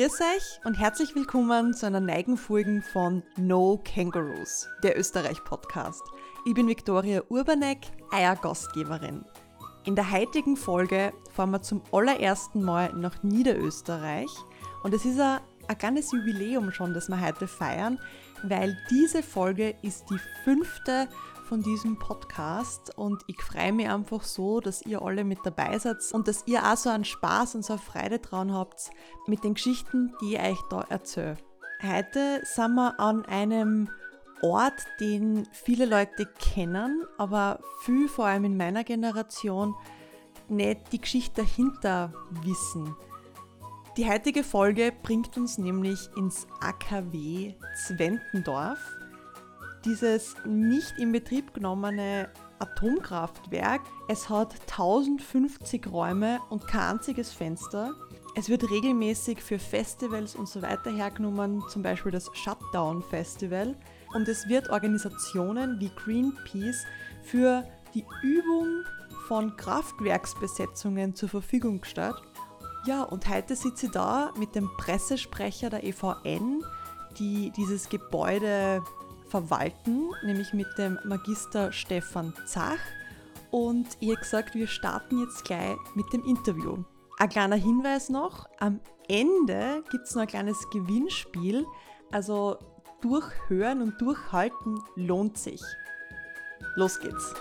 Grüß euch und herzlich willkommen zu einer neuen Folge von No Kangaroos, der Österreich-Podcast. Ich bin Viktoria Urbanek, euer Gastgeberin. In der heutigen Folge fahren wir zum allerersten Mal nach Niederösterreich und es ist ein, kleines Jubiläum schon, das wir heute feiern, weil diese Folge ist die fünfte von diesem Podcast und ich freue mich einfach so, dass ihr alle mit dabei seid und dass ihr auch so einen Spaß und so eine Freude dran habt mit den Geschichten, die ich euch da erzähle. Heute sind wir an einem Ort, den viele Leute kennen, aber viel, vor allem in meiner Generation, nicht die Geschichte dahinter wissen. Die heutige Folge bringt uns nämlich ins AKW Zwentendorf dieses nicht in Betrieb genommene Atomkraftwerk. Es hat 1050 Räume und kein einziges Fenster. Es wird regelmäßig für Festivals und so weiter hergenommen, zum Beispiel das Shutdown Festival. Und es wird Organisationen wie Greenpeace für die Übung von Kraftwerksbesetzungen zur Verfügung gestellt. Ja, und heute sitze ich da mit dem Pressesprecher der EVN, die dieses Gebäude verwalten, nämlich mit dem Magister Stefan Zach. Und habe gesagt, wir starten jetzt gleich mit dem Interview. Ein kleiner Hinweis noch, am Ende gibt es noch ein kleines Gewinnspiel. Also durchhören und durchhalten lohnt sich. Los geht's!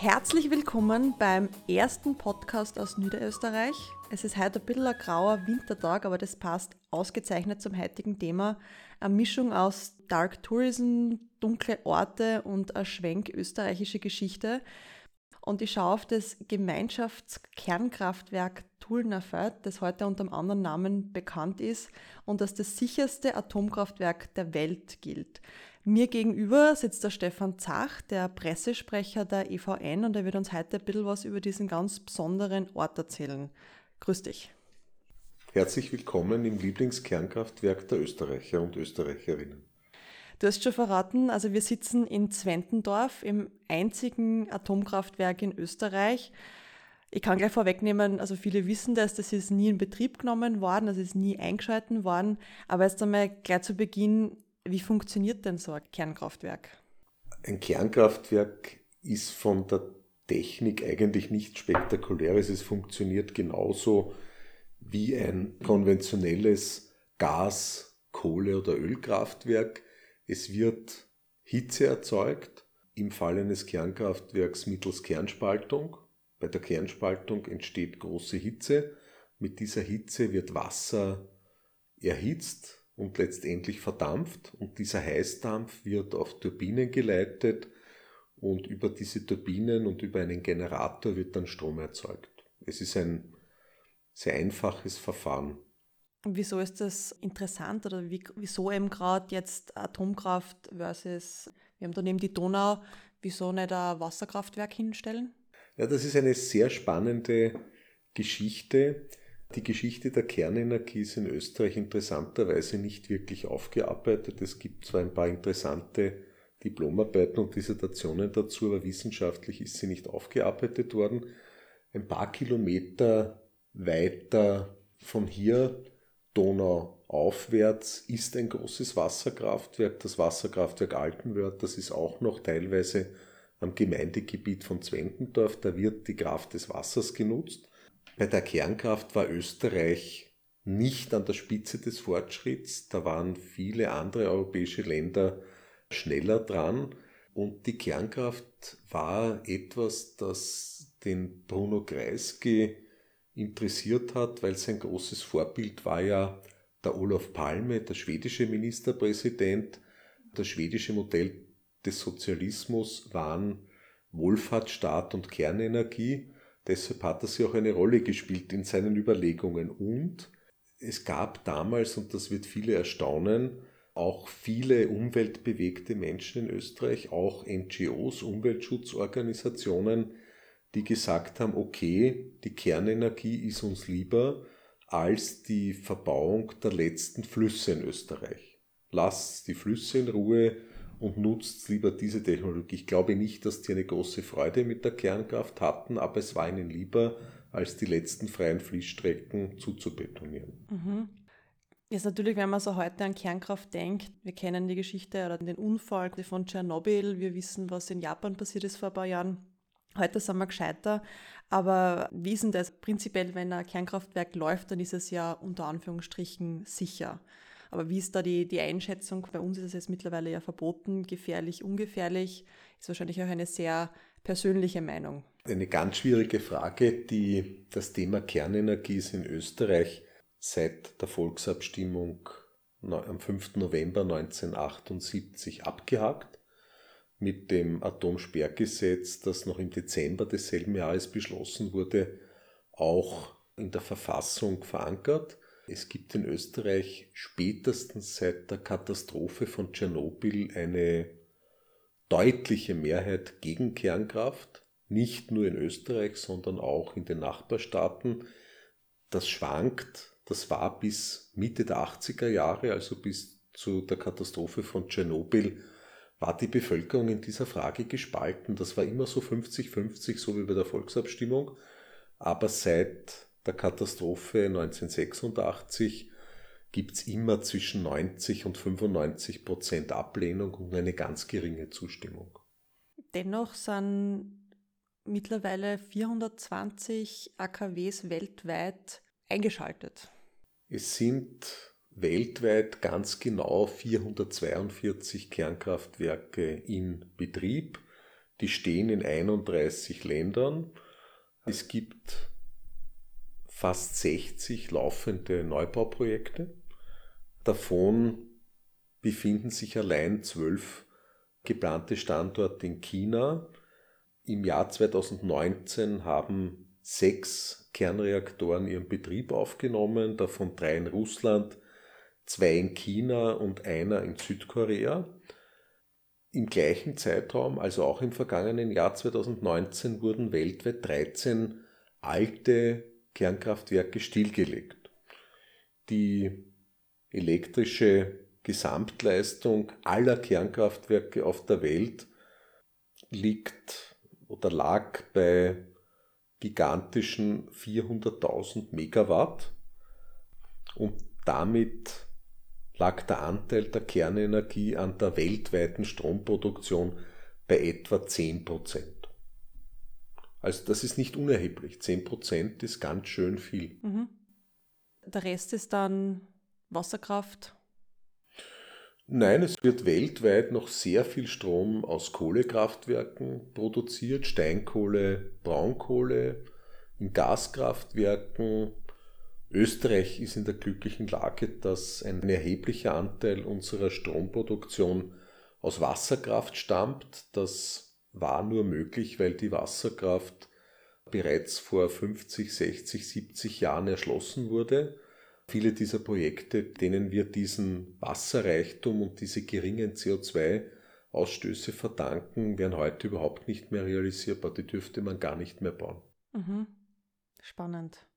Herzlich willkommen beim ersten Podcast aus Niederösterreich. Es ist heute ein bisschen ein grauer Wintertag, aber das passt ausgezeichnet zum heutigen Thema. Eine Mischung aus Dark Tourism, dunkle Orte und eine Schwenk österreichische Geschichte. Und ich schaue auf das Gemeinschaftskernkraftwerk Tulnerfeld, das heute unter einem anderen Namen bekannt ist und das das sicherste Atomkraftwerk der Welt gilt. Mir gegenüber sitzt der Stefan Zach, der Pressesprecher der EVN, und er wird uns heute ein bisschen was über diesen ganz besonderen Ort erzählen. Grüß dich. Herzlich willkommen im Lieblingskernkraftwerk der Österreicher und Österreicherinnen. Du hast schon verraten, also wir sitzen in Zwentendorf, im einzigen Atomkraftwerk in Österreich. Ich kann gleich vorwegnehmen, also viele wissen das, das ist nie in Betrieb genommen worden, das ist nie eingeschalten worden. Aber jetzt einmal gleich zu Beginn, wie funktioniert denn so ein Kernkraftwerk? Ein Kernkraftwerk ist von der Technik eigentlich nichts Spektakuläres. Es funktioniert genauso wie ein konventionelles Gas-, Kohle- oder Ölkraftwerk. Es wird Hitze erzeugt, im Fall eines Kernkraftwerks mittels Kernspaltung. Bei der Kernspaltung entsteht große Hitze. Mit dieser Hitze wird Wasser erhitzt, und letztendlich verdampft und dieser Heißdampf wird auf Turbinen geleitet und über diese Turbinen und über einen Generator wird dann Strom erzeugt. Es ist ein sehr einfaches Verfahren. Wieso ist das interessant oder wieso eben gerade jetzt Atomkraft versus, wir haben daneben die Donau, wieso nicht ein Wasserkraftwerk hinstellen? Ja, das ist eine sehr spannende Geschichte. Die Geschichte der Kernenergie ist in Österreich interessanterweise nicht wirklich aufgearbeitet. Es gibt zwar ein paar interessante Diplomarbeiten und Dissertationen dazu, aber wissenschaftlich ist sie nicht aufgearbeitet worden. Ein paar Kilometer weiter von hier, Donau aufwärts, ist ein großes Wasserkraftwerk, das Wasserkraftwerk Altenwörth. Das ist auch noch teilweise am Gemeindegebiet von Zwentendorf. Da wird die Kraft des Wassers genutzt. Bei der Kernkraft war Österreich nicht an der Spitze des Fortschritts. Da waren viele andere europäische Länder schneller dran. Und die Kernkraft war etwas, das den Bruno Kreisky interessiert hat, weil sein großes Vorbild war ja der Olaf Palme, der schwedische Ministerpräsident. Das schwedische Modell des Sozialismus waren Wohlfahrtsstaat und Kernenergie. Deshalb hat das ja auch eine Rolle gespielt in seinen Überlegungen. Und es gab damals, und das wird viele erstaunen, auch viele umweltbewegte Menschen in Österreich, auch NGOs, Umweltschutzorganisationen, die gesagt haben, okay, die Kernenergie ist uns lieber als die Verbauung der letzten Flüsse in Österreich. Lass die Flüsse in Ruhe und nutzt lieber diese Technologie. Ich glaube nicht, dass die eine große Freude mit der Kernkraft hatten, aber es war ihnen lieber, als die letzten freien Fließstrecken zuzubetonieren. Mhm. Jetzt natürlich, wenn man so heute an Kernkraft denkt, wir kennen die Geschichte oder den Unfall von Tschernobyl, wir wissen, was in Japan passiert ist vor ein paar Jahren. Heute sind wir gescheiter, aber wie ist denn das? Prinzipiell, wenn ein Kernkraftwerk läuft, dann ist es ja unter Anführungsstrichen sicher. Aber wie ist da die, die Einschätzung? Bei uns ist es jetzt mittlerweile ja verboten, gefährlich, ungefährlich. Ist wahrscheinlich auch eine sehr persönliche Meinung. Eine ganz schwierige Frage, die das Thema Kernenergie ist in Österreich seit der Volksabstimmung am 5. November 1978 abgehakt mit dem Atomsperrgesetz, das noch im Dezember desselben Jahres beschlossen wurde, auch in der Verfassung verankert. Es gibt in Österreich spätestens seit der Katastrophe von Tschernobyl eine deutliche Mehrheit gegen Kernkraft, nicht nur in Österreich, sondern auch in den Nachbarstaaten. Das schwankt, das war bis Mitte der 80er Jahre, also bis zu der Katastrophe von Tschernobyl, war die Bevölkerung in dieser Frage gespalten. Das war immer so 50-50, so wie bei der Volksabstimmung. Aber seit der Katastrophe 1986 gibt es immer zwischen 90 und 95 Prozent Ablehnung und eine ganz geringe Zustimmung. Dennoch sind mittlerweile 420 AKWs weltweit eingeschaltet. Es sind weltweit ganz genau 442 Kernkraftwerke in Betrieb. Die stehen in 31 Ländern. Es gibt fast 60 laufende Neubauprojekte. Davon befinden sich allein zwölf geplante Standorte in China. Im Jahr 2019 haben sechs Kernreaktoren ihren Betrieb aufgenommen, davon drei in Russland, zwei in China und einer in Südkorea. Im gleichen Zeitraum, also auch im vergangenen Jahr 2019, wurden weltweit 13 alte Kernkraftwerke stillgelegt. Die elektrische Gesamtleistung aller Kernkraftwerke auf der Welt liegt oder lag bei gigantischen 400.000 Megawatt und damit lag der Anteil der Kernenergie an der weltweiten Stromproduktion bei etwa 10 Prozent. Also das ist nicht unerheblich. 10 Prozent ist ganz schön viel. Mhm. Der Rest ist dann Wasserkraft? Nein, es wird weltweit noch sehr viel Strom aus Kohlekraftwerken produziert, Steinkohle, Braunkohle, in Gaskraftwerken, Österreich ist in der glücklichen Lage, dass ein erheblicher Anteil unserer Stromproduktion aus Wasserkraft stammt. Das war nur möglich, weil die Wasserkraft bereits vor 50, 60, 70 Jahren erschlossen wurde. Viele dieser Projekte, denen wir diesen Wasserreichtum und diese geringen CO2-Ausstöße verdanken, wären heute überhaupt nicht mehr realisierbar. Die dürfte man gar nicht mehr bauen. Mhm. Spannend.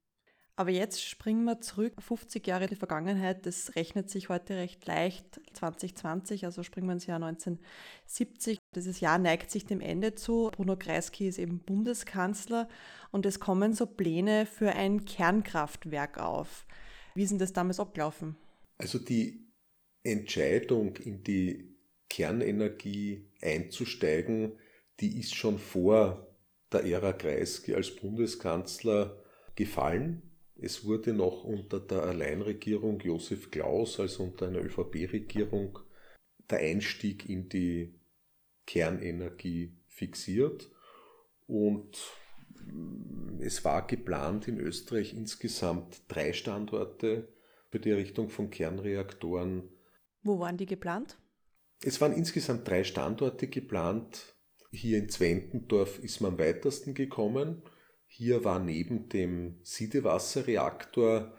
Aber jetzt springen wir zurück, 50 Jahre die Vergangenheit, das rechnet sich heute recht leicht, 2020, also springen wir ins Jahr 1970. Dieses Jahr neigt sich dem Ende zu. Bruno Kreisky ist eben Bundeskanzler und es kommen so Pläne für ein Kernkraftwerk auf. Wie ist denn das damals abgelaufen? Also die Entscheidung in die Kernenergie einzusteigen, die ist schon vor der Ära Kreisky als Bundeskanzler gefallen. Es wurde noch unter der Alleinregierung Josef Klaus, also unter einer ÖVP-Regierung, der Einstieg in die Kernenergie fixiert und es war geplant in Österreich insgesamt drei Standorte für die Errichtung von Kernreaktoren. Wo waren die geplant? Es waren insgesamt drei Standorte geplant. Hier in Zwentendorf ist man am weitesten gekommen. Hier war neben dem Siedewasserreaktor,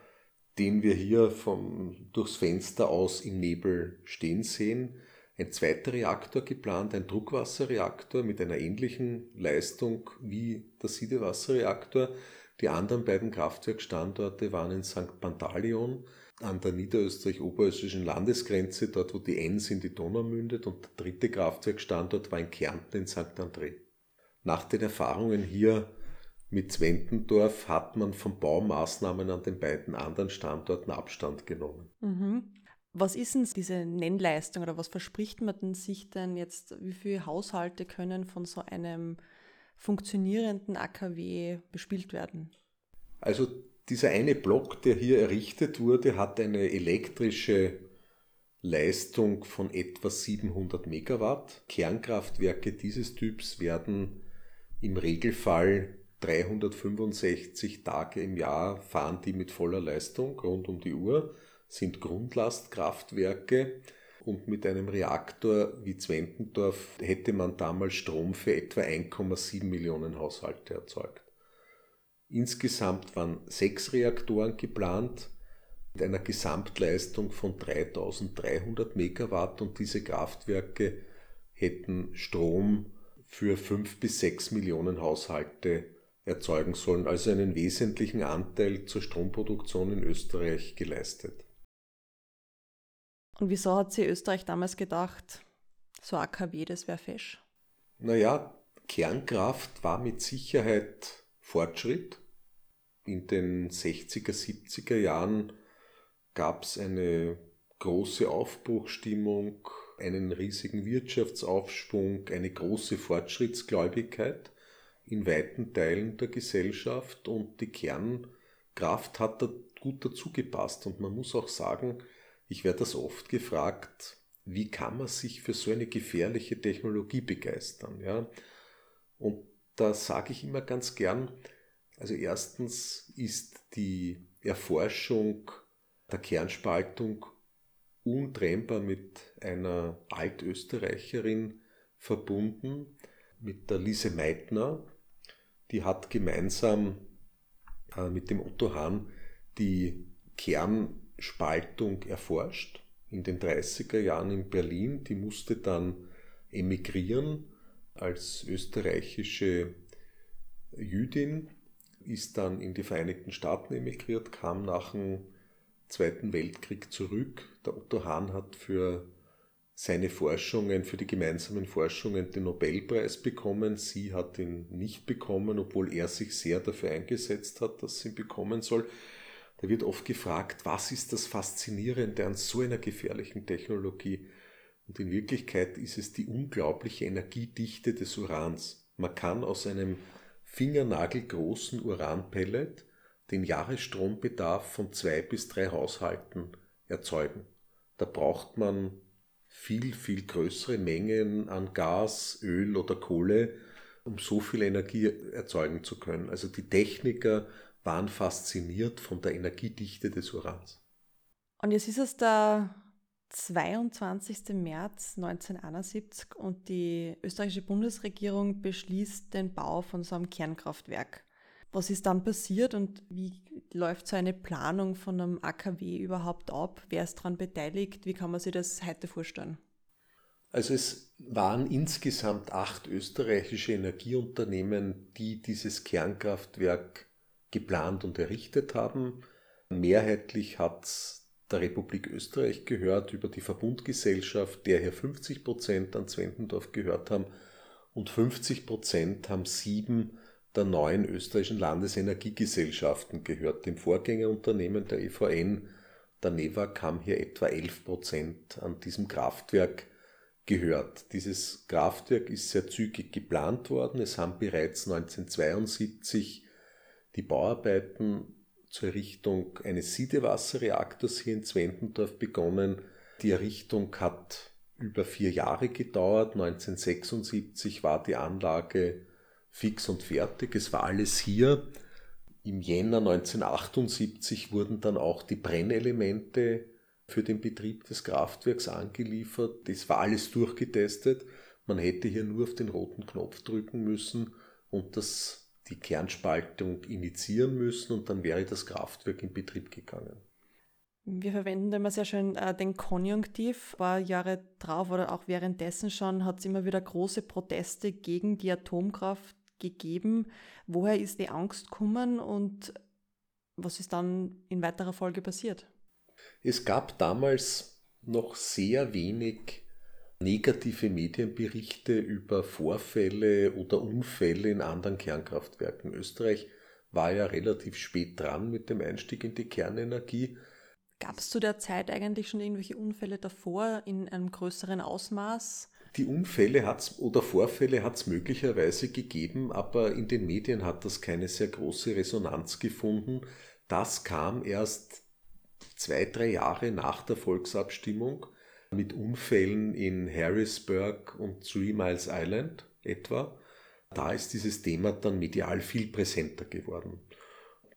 den wir hier vom, durchs Fenster aus im Nebel stehen sehen, ein zweiter Reaktor geplant, ein Druckwasserreaktor mit einer ähnlichen Leistung wie der Siedewasserreaktor. Die anderen beiden Kraftwerkstandorte waren in St. Pantaleon an der niederösterreich-oberösterreichischen Landesgrenze, dort wo die Enns in die Donau mündet, und der dritte Kraftwerkstandort war in Kärnten in St. André. Nach den Erfahrungen hier mit Zwentendorf hat man von Baumaßnahmen an den beiden anderen Standorten Abstand genommen. Mhm. Was ist denn diese Nennleistung oder was verspricht man denn sich denn jetzt? Wie viele Haushalte können von so einem funktionierenden AKW bespielt werden? Also dieser eine Block, der hier errichtet wurde, hat eine elektrische Leistung von etwa 700 Megawatt. Kernkraftwerke dieses Typs werden im Regelfall 365 Tage im Jahr fahren die mit voller Leistung rund um die Uhr, sind Grundlastkraftwerke und mit einem Reaktor wie Zwentendorf hätte man damals Strom für etwa 1,7 Millionen Haushalte erzeugt. Insgesamt waren sechs Reaktoren geplant mit einer Gesamtleistung von 3300 Megawatt und diese Kraftwerke hätten Strom für fünf bis sechs Millionen Haushalte erzeugen sollen, also einen wesentlichen Anteil zur Stromproduktion in Österreich geleistet. Und wieso hat sich Österreich damals gedacht, so AKW, das wäre fesch? Naja, Kernkraft war mit Sicherheit Fortschritt. In den 60er, 70er Jahren gab es eine große Aufbruchstimmung, einen riesigen Wirtschaftsaufschwung, eine große Fortschrittsgläubigkeit in weiten Teilen der Gesellschaft und die Kernkraft hat da gut dazu gepasst. Und man muss auch sagen, ich werde das oft gefragt, wie kann man sich für so eine gefährliche Technologie begeistern? Ja? Und da sage ich immer ganz gern, also erstens ist die Erforschung der Kernspaltung untrennbar mit einer Altösterreicherin verbunden, mit der Lise Meitner, die hat gemeinsam äh, mit dem Otto Hahn die Kernspaltung erforscht in den 30er Jahren in Berlin. Die musste dann emigrieren als österreichische Jüdin, ist dann in die Vereinigten Staaten emigriert, kam nach dem Zweiten Weltkrieg zurück. Der Otto Hahn hat für seine Forschungen, für die gemeinsamen Forschungen den Nobelpreis bekommen. Sie hat ihn nicht bekommen, obwohl er sich sehr dafür eingesetzt hat, dass sie ihn bekommen soll. Da wird oft gefragt, was ist das Faszinierende an so einer gefährlichen Technologie? Und in Wirklichkeit ist es die unglaubliche Energiedichte des Urans. Man kann aus einem fingernagelgroßen Uranpellet den Jahresstrombedarf von zwei bis drei Haushalten erzeugen. Da braucht man viel, viel größere Mengen an Gas, Öl oder Kohle, um so viel Energie erzeugen zu können. Also die Techniker waren fasziniert von der Energiedichte des Urans. Und jetzt ist es der 22. März 1971 und die österreichische Bundesregierung beschließt den Bau von so einem Kernkraftwerk. Was ist dann passiert und wie läuft so eine Planung von einem AKW überhaupt ab? Wer ist daran beteiligt? Wie kann man sich das heute vorstellen? Also es waren insgesamt acht österreichische Energieunternehmen, die dieses Kernkraftwerk geplant und errichtet haben. Mehrheitlich hat der Republik Österreich gehört über die Verbundgesellschaft, der hier 50 Prozent an Zwentendorf gehört haben und 50 Prozent haben sieben der neuen österreichischen Landesenergiegesellschaften gehört. Dem Vorgängerunternehmen der EVN, der NEWAG, haben hier etwa 11 Prozent an diesem Kraftwerk gehört. Dieses Kraftwerk ist sehr zügig geplant worden. Es haben bereits 1972 die Bauarbeiten zur Errichtung eines Siedewasserreaktors hier in Zwentendorf begonnen. Die Errichtung hat über vier Jahre gedauert. 1976 war die Anlage fix und fertig. Es war alles hier. Im Jänner 1978 wurden dann auch die Brennelemente für den Betrieb des Kraftwerks angeliefert. Das war alles durchgetestet. Man hätte hier nur auf den roten Knopf drücken müssen und das, die Kernspaltung initiieren müssen und dann wäre das Kraftwerk in Betrieb gegangen. Wir verwenden immer sehr schön äh, den Konjunktiv. Ein paar Jahre drauf oder auch währenddessen schon hat es immer wieder große Proteste gegen die Atomkraft gegeben. Woher ist die Angst gekommen und was ist dann in weiterer Folge passiert? Es gab damals noch sehr wenig negative Medienberichte über Vorfälle oder Unfälle in anderen Kernkraftwerken. Österreich war ja relativ spät dran mit dem Einstieg in die Kernenergie. Gab es zu der Zeit eigentlich schon irgendwelche Unfälle davor in einem größeren Ausmaß? Die Unfälle hat's oder Vorfälle hat es möglicherweise gegeben, aber in den Medien hat das keine sehr große Resonanz gefunden. Das kam erst zwei, drei Jahre nach der Volksabstimmung mit Unfällen in Harrisburg und Three Miles Island etwa. Da ist dieses Thema dann medial viel präsenter geworden.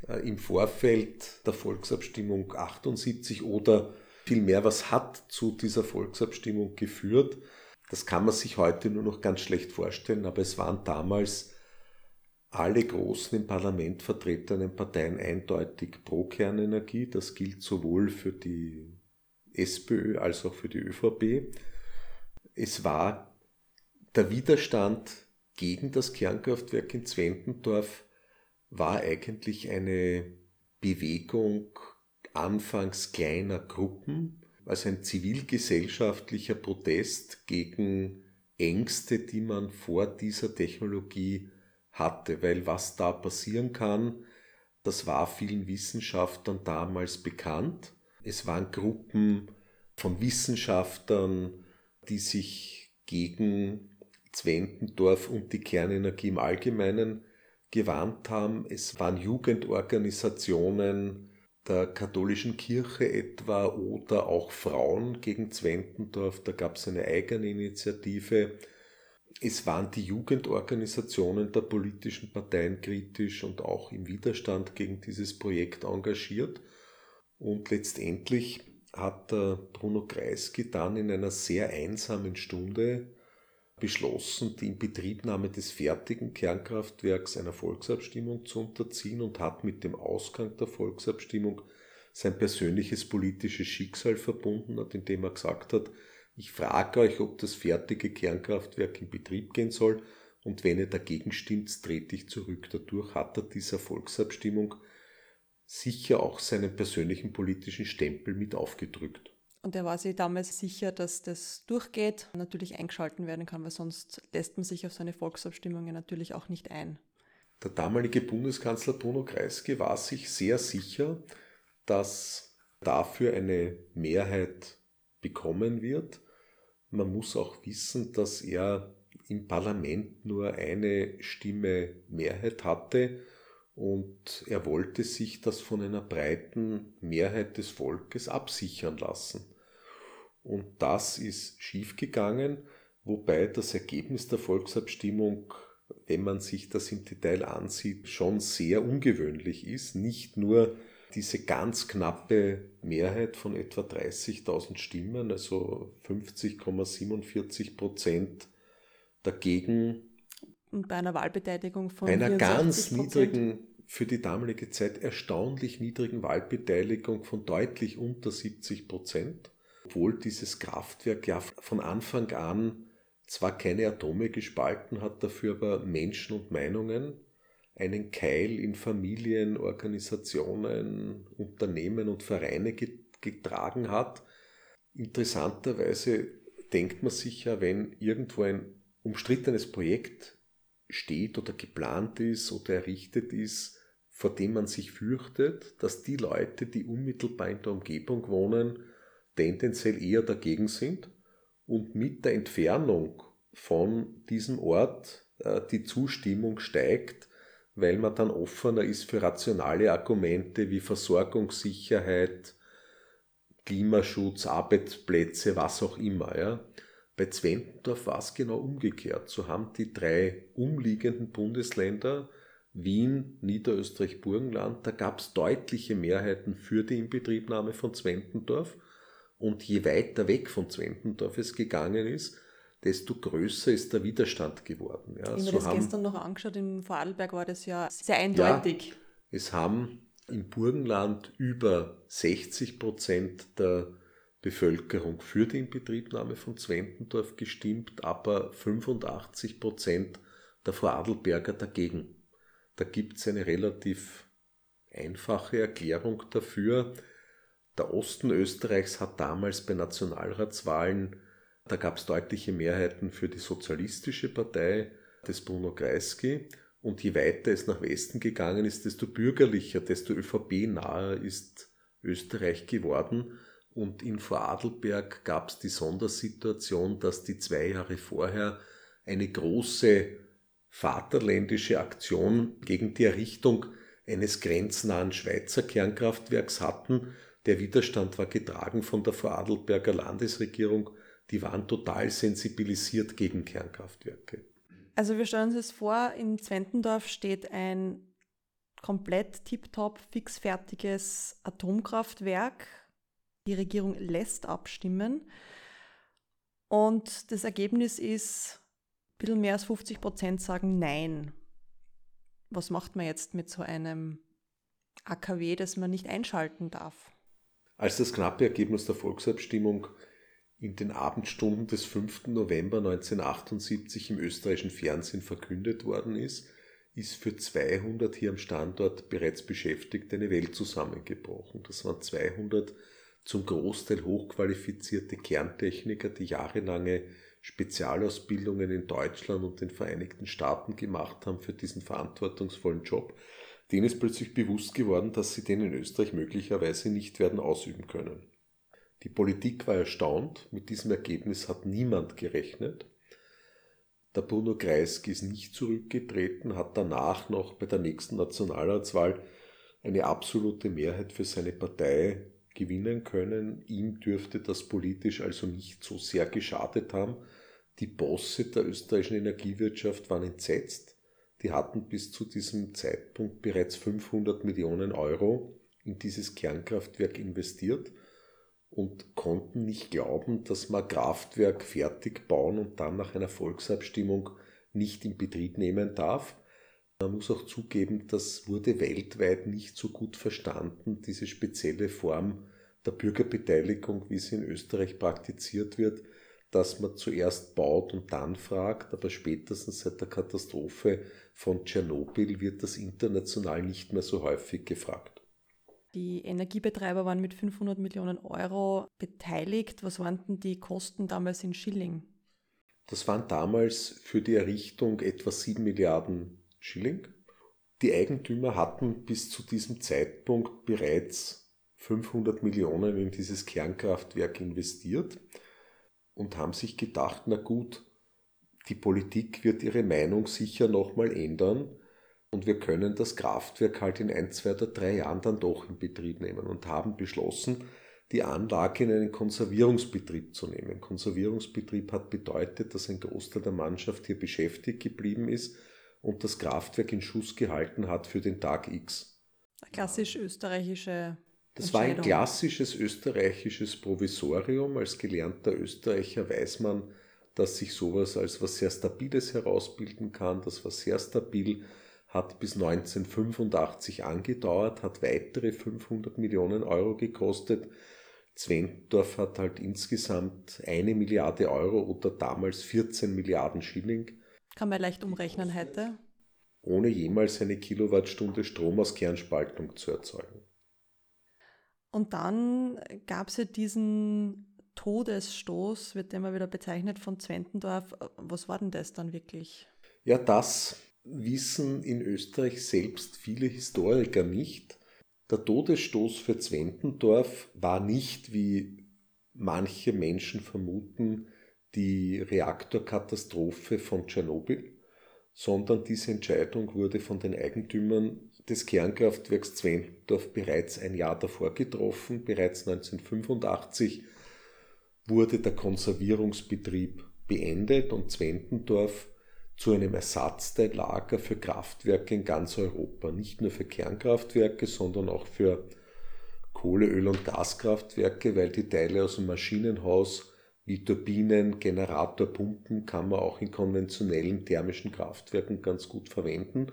Äh, Im Vorfeld der Volksabstimmung 78 oder vielmehr, was hat zu dieser Volksabstimmung geführt, das kann man sich heute nur noch ganz schlecht vorstellen, aber es waren damals alle großen im Parlament vertretenen Parteien eindeutig pro Kernenergie. Das gilt sowohl für die SPÖ als auch für die ÖVP. Es war der Widerstand gegen das Kernkraftwerk in Zwentendorf war eigentlich eine Bewegung anfangs kleiner Gruppen, als ein zivilgesellschaftlicher Protest gegen Ängste, die man vor dieser Technologie hatte, weil was da passieren kann, das war vielen Wissenschaftlern damals bekannt. Es waren Gruppen von Wissenschaftlern, die sich gegen Zwentendorf und die Kernenergie im Allgemeinen gewarnt haben. Es waren Jugendorganisationen der katholischen Kirche etwa oder auch Frauen gegen Zwentendorf. Da gab es eine eigene Initiative. Es waren die Jugendorganisationen der politischen Parteien kritisch und auch im Widerstand gegen dieses Projekt engagiert. Und letztendlich hat Bruno Kreisky dann in einer sehr einsamen Stunde beschlossen, die Inbetriebnahme des fertigen Kernkraftwerks einer Volksabstimmung zu unterziehen und hat mit dem Ausgang der Volksabstimmung sein persönliches politisches Schicksal verbunden hat, indem er gesagt hat, ich frage euch, ob das fertige Kernkraftwerk in Betrieb gehen soll und wenn ihr dagegen stimmt, trete ich zurück. Dadurch hat er dieser Volksabstimmung sicher auch seinen persönlichen politischen Stempel mit aufgedrückt. Und er war sich damals sicher, dass das durchgeht, natürlich eingeschalten werden kann, weil sonst lässt man sich auf seine Volksabstimmungen natürlich auch nicht ein. Der damalige Bundeskanzler Bruno Kreisky war sich sehr sicher, dass dafür eine Mehrheit bekommen wird. Man muss auch wissen, dass er im Parlament nur eine Stimme Mehrheit hatte und er wollte sich das von einer breiten Mehrheit des Volkes absichern lassen. Und das ist schiefgegangen, wobei das Ergebnis der Volksabstimmung, wenn man sich das im Detail ansieht, schon sehr ungewöhnlich ist. Nicht nur diese ganz knappe Mehrheit von etwa 30.000 Stimmen, also 50,47 Prozent dagegen. Und bei einer Wahlbeteiligung von einer ganz niedrigen, für die damalige Zeit erstaunlich niedrigen Wahlbeteiligung von deutlich unter 70 Prozent, obwohl dieses Kraftwerk ja von Anfang an zwar keine Atome gespalten hat, dafür aber Menschen und Meinungen einen Keil in Familien, Organisationen, Unternehmen und Vereine getragen hat. Interessanterweise denkt man sich ja, wenn irgendwo ein umstrittenes Projekt steht oder geplant ist oder errichtet ist, vor dem man sich fürchtet, dass die Leute, die unmittelbar in der Umgebung wohnen, tendenziell eher dagegen sind und mit der Entfernung von diesem Ort äh, die Zustimmung steigt, weil man dann offener ist für rationale Argumente wie Versorgungssicherheit, Klimaschutz, Arbeitsplätze, was auch immer. Ja. Bei Zwentendorf war es genau umgekehrt. So haben die drei umliegenden Bundesländer Wien, Niederösterreich, Burgenland, da gab es deutliche Mehrheiten für die Inbetriebnahme von Zwentendorf. Und je weiter weg von Zwentendorf es gegangen ist, desto größer ist der Widerstand geworden. Ja, ich habe so das haben, gestern noch angeschaut, in Vorarlberg war das ja sehr eindeutig. Ja, es haben im Burgenland über 60 Prozent der Bevölkerung für die Inbetriebnahme von Zwentendorf gestimmt, aber 85 Prozent der Vorarlberger dagegen. Da gibt es eine relativ einfache Erklärung dafür. Der Osten Österreichs hat damals bei Nationalratswahlen, da gab es deutliche Mehrheiten für die Sozialistische Partei des Bruno Kreisky. Und je weiter es nach Westen gegangen ist, desto bürgerlicher, desto ÖVP-naher ist Österreich geworden. Und in Vorarlberg gab es die Sondersituation, dass die zwei Jahre vorher eine große vaterländische Aktion gegen die Errichtung eines grenznahen Schweizer Kernkraftwerks hatten. Der Widerstand war getragen von der Vorarlberger Landesregierung. Die waren total sensibilisiert gegen Kernkraftwerke. Also wir stellen uns das vor, in Zwentendorf steht ein komplett tiptop fixfertiges Atomkraftwerk. Die Regierung lässt abstimmen. Und das Ergebnis ist bisschen mehr als 50 Prozent sagen Nein. Was macht man jetzt mit so einem AKW, das man nicht einschalten darf? Als das knappe Ergebnis der Volksabstimmung in den Abendstunden des 5. November 1978 im österreichischen Fernsehen verkündet worden ist, ist für 200 hier am Standort bereits Beschäftigte eine Welt zusammengebrochen. Das waren 200 zum Großteil hochqualifizierte Kerntechniker, die jahrelange Spezialausbildungen in Deutschland und den Vereinigten Staaten gemacht haben für diesen verantwortungsvollen Job, denen ist plötzlich bewusst geworden, dass sie den in Österreich möglicherweise nicht werden ausüben können. Die Politik war erstaunt, mit diesem Ergebnis hat niemand gerechnet. Der Bruno Kreisky ist nicht zurückgetreten, hat danach noch bei der nächsten Nationalratswahl eine absolute Mehrheit für seine Partei gewinnen können. Ihm dürfte das politisch also nicht so sehr geschadet haben. Die Bosse der österreichischen Energiewirtschaft waren entsetzt. Die hatten bis zu diesem Zeitpunkt bereits 500 Millionen Euro in dieses Kernkraftwerk investiert und konnten nicht glauben, dass man Kraftwerk fertig bauen und dann nach einer Volksabstimmung nicht in Betrieb nehmen darf. Man muss auch zugeben, das wurde weltweit nicht so gut verstanden, diese spezielle Form der Bürgerbeteiligung, wie sie in Österreich praktiziert wird, dass man zuerst baut und dann fragt, aber spätestens seit der Katastrophe von Tschernobyl wird das international nicht mehr so häufig gefragt. Die Energiebetreiber waren mit 500 Millionen Euro beteiligt. Was waren denn die Kosten damals in Schilling? Das waren damals für die Errichtung etwa 7 Milliarden Schilling. Die Eigentümer hatten bis zu diesem Zeitpunkt bereits 500 Millionen in dieses Kernkraftwerk investiert und haben sich gedacht, na gut, die Politik wird ihre Meinung sicher nochmal ändern und wir können das Kraftwerk halt in ein, zwei oder drei Jahren dann doch in Betrieb nehmen und haben beschlossen, die Anlage in einen Konservierungsbetrieb zu nehmen. Konservierungsbetrieb hat bedeutet, dass ein Großteil der Mannschaft hier beschäftigt geblieben ist und das Kraftwerk in Schuss gehalten hat für den Tag X. Klassisch österreichische das war ein klassisches österreichisches Provisorium. Als gelernter Österreicher weiß man, dass sich sowas als was sehr Stabiles herausbilden kann. Das war sehr stabil, hat bis 1985 angedauert, hat weitere 500 Millionen Euro gekostet. Zwentdorf hat halt insgesamt eine Milliarde Euro oder damals 14 Milliarden Schilling. Kann man leicht umrechnen heute. Ohne jemals eine Kilowattstunde Strom aus Kernspaltung zu erzeugen. Und dann gab es ja diesen Todesstoß, wird immer wieder bezeichnet, von Zwentendorf. Was war denn das dann wirklich? Ja, das wissen in Österreich selbst viele Historiker nicht. Der Todesstoß für Zwentendorf war nicht, wie manche Menschen vermuten, die Reaktorkatastrophe von Tschernobyl, sondern diese Entscheidung wurde von den Eigentümern des Kernkraftwerks Zwentendorf bereits ein Jahr davor getroffen. Bereits 1985 wurde der Konservierungsbetrieb beendet und Zwentendorf zu einem Ersatzteillager für Kraftwerke in ganz Europa. Nicht nur für Kernkraftwerke, sondern auch für Kohle-, Öl- und Gaskraftwerke, weil die Teile aus dem Maschinenhaus wie Turbinen, Generator, Pumpen kann man auch in konventionellen thermischen Kraftwerken ganz gut verwenden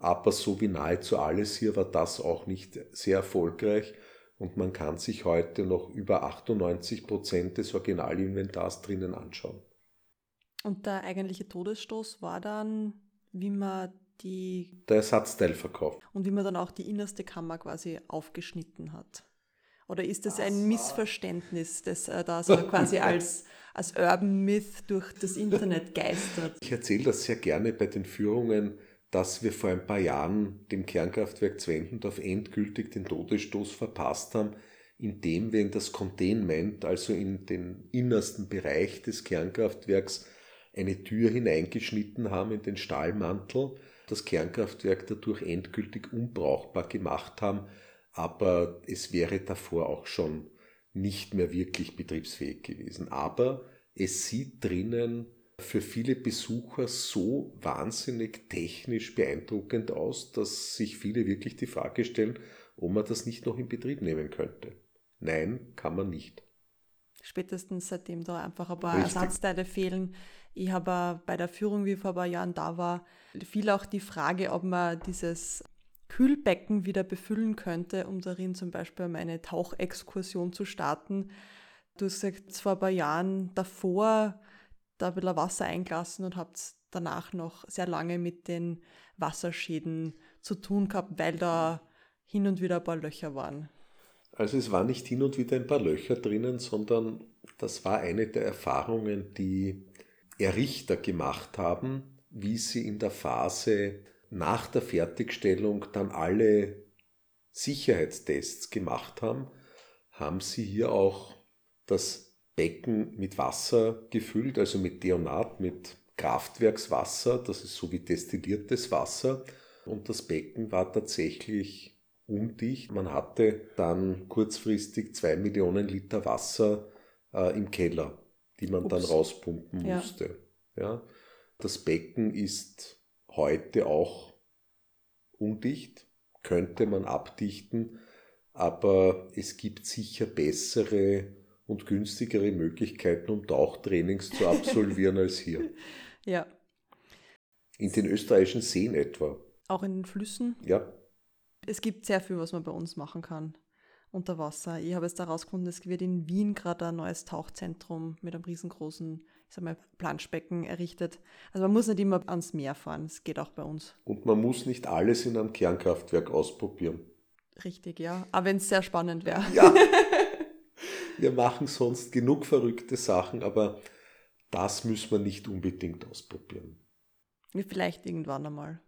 aber so wie nahezu alles hier war das auch nicht sehr erfolgreich und man kann sich heute noch über 98 Prozent des Originalinventars drinnen anschauen. Und der eigentliche Todesstoß war dann wie man die. Der Ersatzteil verkauft. Und wie man dann auch die innerste Kammer quasi aufgeschnitten hat. Oder ist das ein Missverständnis, das äh, da so quasi als, als Urban Myth durch das Internet geistert? Ich erzähle das sehr gerne bei den Führungen, dass wir vor ein paar Jahren dem Kernkraftwerk Zwentendorf endgültig den Todesstoß verpasst haben, indem wir in das Containment, also in den innersten Bereich des Kernkraftwerks, eine Tür hineingeschnitten haben in den Stahlmantel, das Kernkraftwerk dadurch endgültig unbrauchbar gemacht haben, aber es wäre davor auch schon nicht mehr wirklich betriebsfähig gewesen. Aber es sieht drinnen für viele Besucher so wahnsinnig technisch beeindruckend aus, dass sich viele wirklich die Frage stellen, ob man das nicht noch in Betrieb nehmen könnte. Nein, kann man nicht. Spätestens seitdem da einfach ein paar Richtig. Ersatzteile fehlen. Ich habe bei der Führung, wie vor ein paar Jahren da war, viel auch die Frage, ob man dieses Kühlbecken wieder befüllen könnte, um darin zum Beispiel meine Tauchexkursion zu starten. Du hast gesagt, vor ein paar Jahren davor da ein bisschen Wasser eingelassen und habt danach noch sehr lange mit den Wasserschäden zu tun gehabt, weil da hin und wieder ein paar Löcher waren. Also es war nicht hin und wieder ein paar Löcher drinnen, sondern das war eine der Erfahrungen, die Errichter gemacht haben, wie sie in der Phase nach der Fertigstellung dann alle Sicherheitstests gemacht haben, haben sie hier auch das Becken mit Wasser gefüllt, also mit Deonat, mit Kraftwerkswasser, das ist so wie destilliertes Wasser. Und das Becken war tatsächlich undicht. Man hatte dann kurzfristig zwei Millionen Liter Wasser äh, im Keller, die man Ups. dann rauspumpen musste. Ja. ja. Das Becken ist heute auch undicht, könnte man abdichten, aber es gibt sicher bessere und günstigere Möglichkeiten, um Tauchtrainings zu absolvieren als hier. Ja. In den österreichischen Seen etwa. Auch in den Flüssen? Ja. Es gibt sehr viel, was man bei uns machen kann unter Wasser. Ich habe jetzt herausgefunden, es wird in Wien gerade ein neues Tauchzentrum mit einem riesengroßen, ich sag mal, Planschbecken errichtet. Also man muss nicht immer ans Meer fahren, es geht auch bei uns. Und man muss nicht alles in einem Kernkraftwerk ausprobieren. Richtig, ja. Aber wenn es sehr spannend wäre. Ja. Wir machen sonst genug verrückte Sachen, aber das müssen wir nicht unbedingt ausprobieren. Vielleicht irgendwann einmal.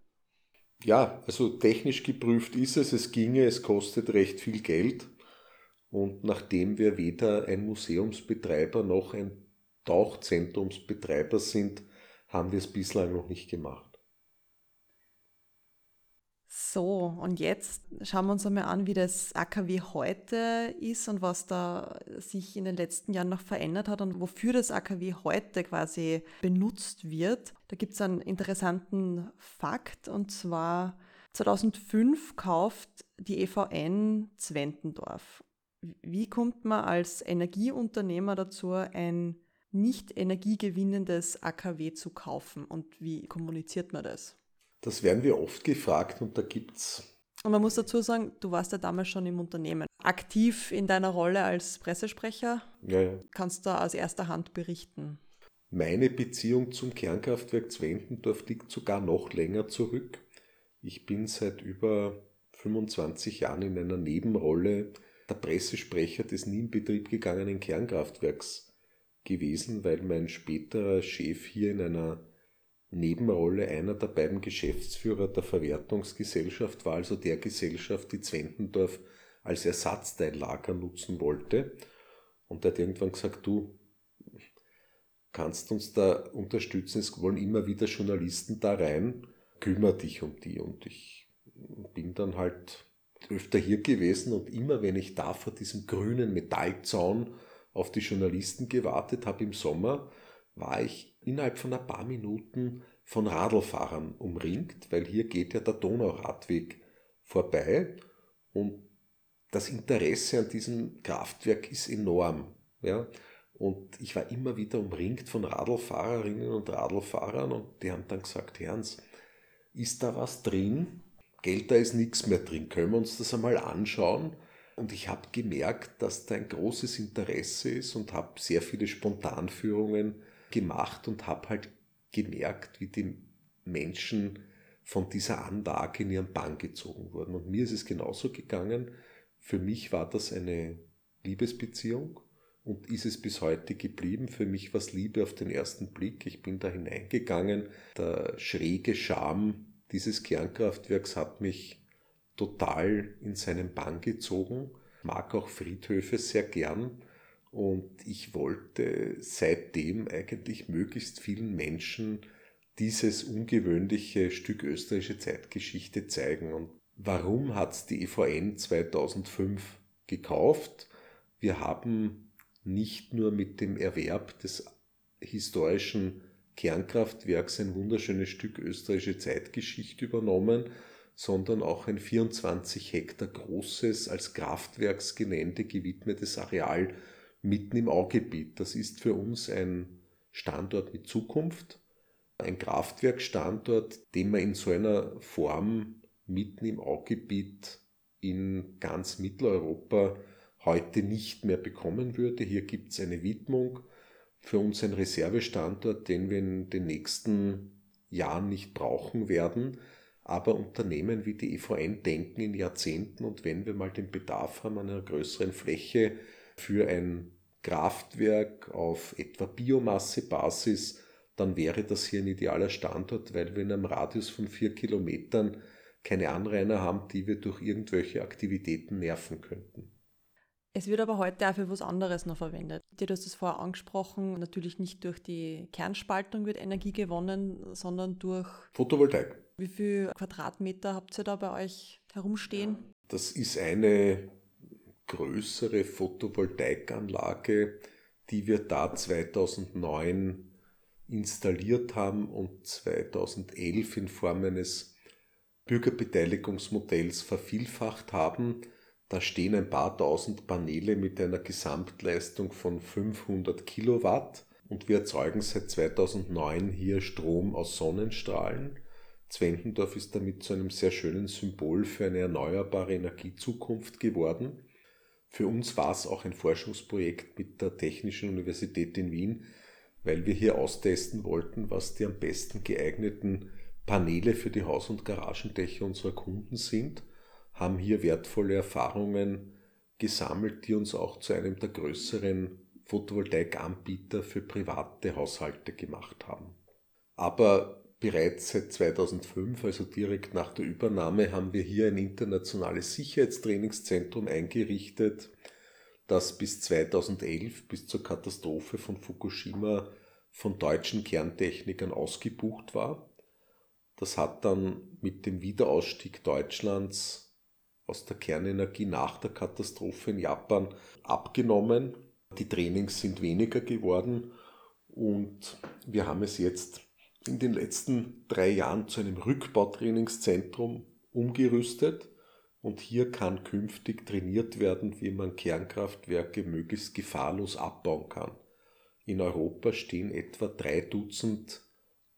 Ja, also technisch geprüft ist es, es ginge, es kostet recht viel Geld. Und nachdem wir weder ein Museumsbetreiber noch ein Tauchzentrumsbetreiber sind, haben wir es bislang noch nicht gemacht. So, und jetzt schauen wir uns einmal an, wie das AKW heute ist und was da sich in den letzten Jahren noch verändert hat und wofür das AKW heute quasi benutzt wird. Da gibt es einen interessanten Fakt und zwar 2005 kauft die EVN Zwentendorf. Wie kommt man als Energieunternehmer dazu, ein nicht energiegewinnendes AKW zu kaufen und wie kommuniziert man das? Das werden wir oft gefragt und da gibt es. Und man muss dazu sagen, du warst ja damals schon im Unternehmen. Aktiv in deiner Rolle als Pressesprecher. Ja, ja. Kannst du aus erster Hand berichten. Meine Beziehung zum Kernkraftwerk Zwentendorf liegt sogar noch länger zurück. Ich bin seit über 25 Jahren in einer Nebenrolle der Pressesprecher des nie in Betrieb gegangenen Kernkraftwerks gewesen, weil mein späterer Chef hier in einer Nebenrolle einer der beiden Geschäftsführer der Verwertungsgesellschaft war, also der Gesellschaft, die Zwentendorf als Ersatzteillager nutzen wollte. Und der hat irgendwann gesagt, du kannst uns da unterstützen, es wollen immer wieder Journalisten da rein, kümmere dich um die. Und ich bin dann halt öfter hier gewesen und immer wenn ich da vor diesem grünen Metallzaun auf die Journalisten gewartet habe im Sommer, war ich innerhalb von ein paar Minuten von Radlfahrern umringt, weil hier geht ja der Donauradweg vorbei und das Interesse an diesem Kraftwerk ist enorm. Ja? Und ich war immer wieder umringt von Radlfahrerinnen und Radlfahrern und die haben dann gesagt, Herrns, ist da was drin? Geld, da ist nichts mehr drin. Können wir uns das einmal anschauen? Und ich habe gemerkt, dass da ein großes Interesse ist und habe sehr viele Spontanführungen gemacht und habe halt gemerkt, wie die Menschen von dieser Anlage in ihren Bann gezogen wurden. Und mir ist es genauso gegangen. Für mich war das eine Liebesbeziehung und ist es bis heute geblieben. Für mich war es Liebe auf den ersten Blick. Ich bin da hineingegangen. Der schräge Charme dieses Kernkraftwerks hat mich total in seinen Bann gezogen. Mag auch Friedhöfe sehr gern und ich wollte seitdem eigentlich möglichst vielen Menschen dieses ungewöhnliche Stück österreichische Zeitgeschichte zeigen. Und warum hat die EVN 2005 gekauft? Wir haben nicht nur mit dem Erwerb des historischen Kernkraftwerks ein wunderschönes Stück österreichische Zeitgeschichte übernommen, sondern auch ein 24 Hektar großes, als Kraftwerksgelände gewidmetes Areal mitten im Augebiet. Das ist für uns ein Standort mit Zukunft, ein Kraftwerkstandort, den man in so einer Form mitten im Augebiet in ganz Mitteleuropa heute nicht mehr bekommen würde. Hier gibt es eine Widmung für uns ein Reservestandort, den wir in den nächsten Jahren nicht brauchen werden. Aber Unternehmen wie die EVN denken in Jahrzehnten und wenn wir mal den Bedarf haben an einer größeren Fläche für ein Kraftwerk auf etwa Biomassebasis, dann wäre das hier ein idealer Standort, weil wir in einem Radius von vier Kilometern keine Anrainer haben, die wir durch irgendwelche Aktivitäten nerven könnten. Es wird aber heute auch für was anderes noch verwendet. Du hast es vorher angesprochen, natürlich nicht durch die Kernspaltung wird Energie gewonnen, sondern durch Photovoltaik. Wie viele Quadratmeter habt ihr da bei euch herumstehen? Das ist eine größere Photovoltaikanlage, die wir da 2009 installiert haben und 2011 in Form eines Bürgerbeteiligungsmodells vervielfacht haben. Da stehen ein paar tausend Paneele mit einer Gesamtleistung von 500 Kilowatt und wir erzeugen seit 2009 hier Strom aus Sonnenstrahlen. Zwentendorf ist damit zu einem sehr schönen Symbol für eine erneuerbare Energiezukunft geworden. Für uns war es auch ein Forschungsprojekt mit der Technischen Universität in Wien, weil wir hier austesten wollten, was die am besten geeigneten Paneele für die Haus- und Garagendächer unserer Kunden sind haben hier wertvolle Erfahrungen gesammelt, die uns auch zu einem der größeren Photovoltaikanbieter für private Haushalte gemacht haben. Aber bereits seit 2005, also direkt nach der Übernahme, haben wir hier ein internationales Sicherheitstrainingszentrum eingerichtet, das bis 2011, bis zur Katastrophe von Fukushima, von deutschen Kerntechnikern ausgebucht war. Das hat dann mit dem Wiederausstieg Deutschlands aus der Kernenergie nach der Katastrophe in Japan abgenommen. Die Trainings sind weniger geworden und wir haben es jetzt in den letzten drei Jahren zu einem Rückbautrainingszentrum umgerüstet und hier kann künftig trainiert werden, wie man Kernkraftwerke möglichst gefahrlos abbauen kann. In Europa stehen etwa drei Dutzend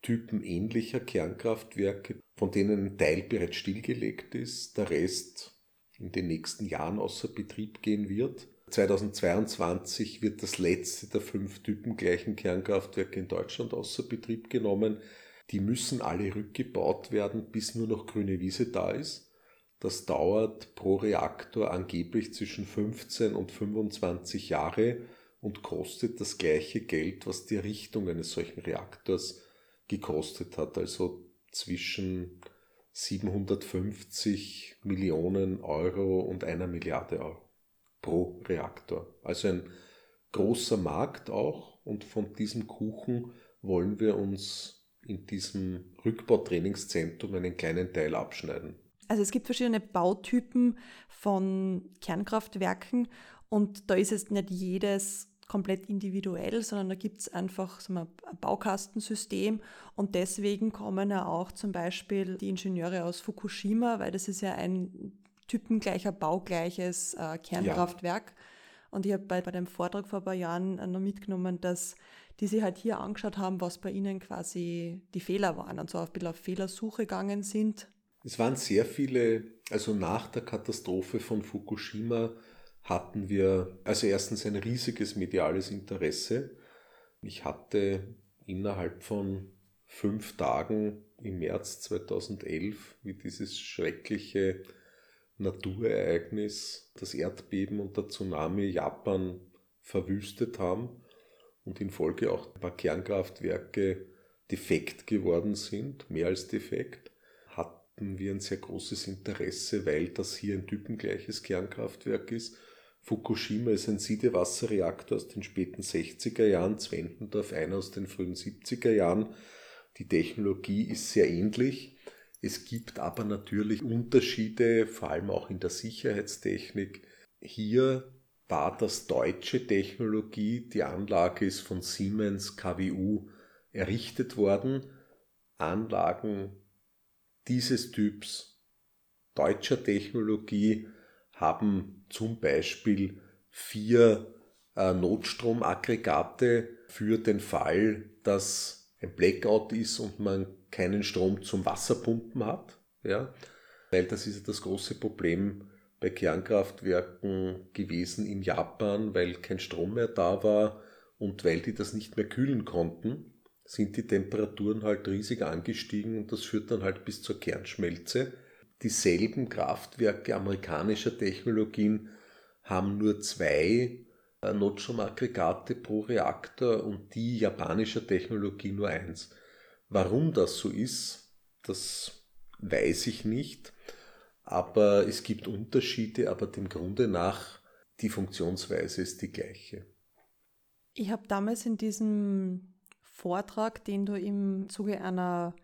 Typen ähnlicher Kernkraftwerke, von denen ein Teil bereits stillgelegt ist, der Rest in den nächsten Jahren außer Betrieb gehen wird. 2022 wird das letzte der fünf typengleichen Kernkraftwerke in Deutschland außer Betrieb genommen. Die müssen alle rückgebaut werden, bis nur noch grüne Wiese da ist. Das dauert pro Reaktor angeblich zwischen 15 und 25 Jahre und kostet das gleiche Geld, was die Errichtung eines solchen Reaktors gekostet hat, also zwischen 750 Millionen Euro und einer Milliarde Euro pro Reaktor. Also ein großer Markt auch und von diesem Kuchen wollen wir uns in diesem Rückbautrainingszentrum einen kleinen Teil abschneiden. Also es gibt verschiedene Bautypen von Kernkraftwerken und da ist es nicht jedes komplett individuell, sondern da gibt es einfach so ein Baukastensystem und deswegen kommen ja auch zum Beispiel die Ingenieure aus Fukushima, weil das ist ja ein typengleicher, baugleiches äh, Kernkraftwerk. Ja. Und ich habe bei, bei dem Vortrag vor ein paar Jahren äh, noch mitgenommen, dass die sich halt hier angeschaut haben, was bei ihnen quasi die Fehler waren und so ein bisschen auf Fehlersuche gegangen sind. Es waren sehr viele, also nach der Katastrophe von Fukushima hatten wir also erstens ein riesiges mediales Interesse. Ich hatte innerhalb von fünf Tagen im März 2011, wie dieses schreckliche Naturereignis, das Erdbeben und der Tsunami Japan verwüstet haben und in Folge auch ein paar Kernkraftwerke defekt geworden sind, mehr als defekt, hatten wir ein sehr großes Interesse, weil das hier ein typengleiches Kernkraftwerk ist. Fukushima ist ein Siedewasserreaktor aus den späten 60er Jahren, Zwentendorf einer aus den frühen 70er Jahren. Die Technologie ist sehr ähnlich. Es gibt aber natürlich Unterschiede, vor allem auch in der Sicherheitstechnik. Hier war das deutsche Technologie, die Anlage ist von Siemens KWU errichtet worden. Anlagen dieses Typs deutscher Technologie haben zum Beispiel vier äh, Notstromaggregate für den Fall, dass ein Blackout ist und man keinen Strom zum Wasserpumpen hat. Ja? Weil das ist das große Problem bei Kernkraftwerken gewesen in Japan, weil kein Strom mehr da war und weil die das nicht mehr kühlen konnten, sind die Temperaturen halt riesig angestiegen und das führt dann halt bis zur Kernschmelze. Dieselben Kraftwerke amerikanischer Technologien haben nur zwei Notstromaggregate pro Reaktor und die japanischer Technologie nur eins. Warum das so ist, das weiß ich nicht. Aber es gibt Unterschiede, aber dem Grunde nach, die Funktionsweise ist die gleiche. Ich habe damals in diesem Vortrag, den du im Zuge einer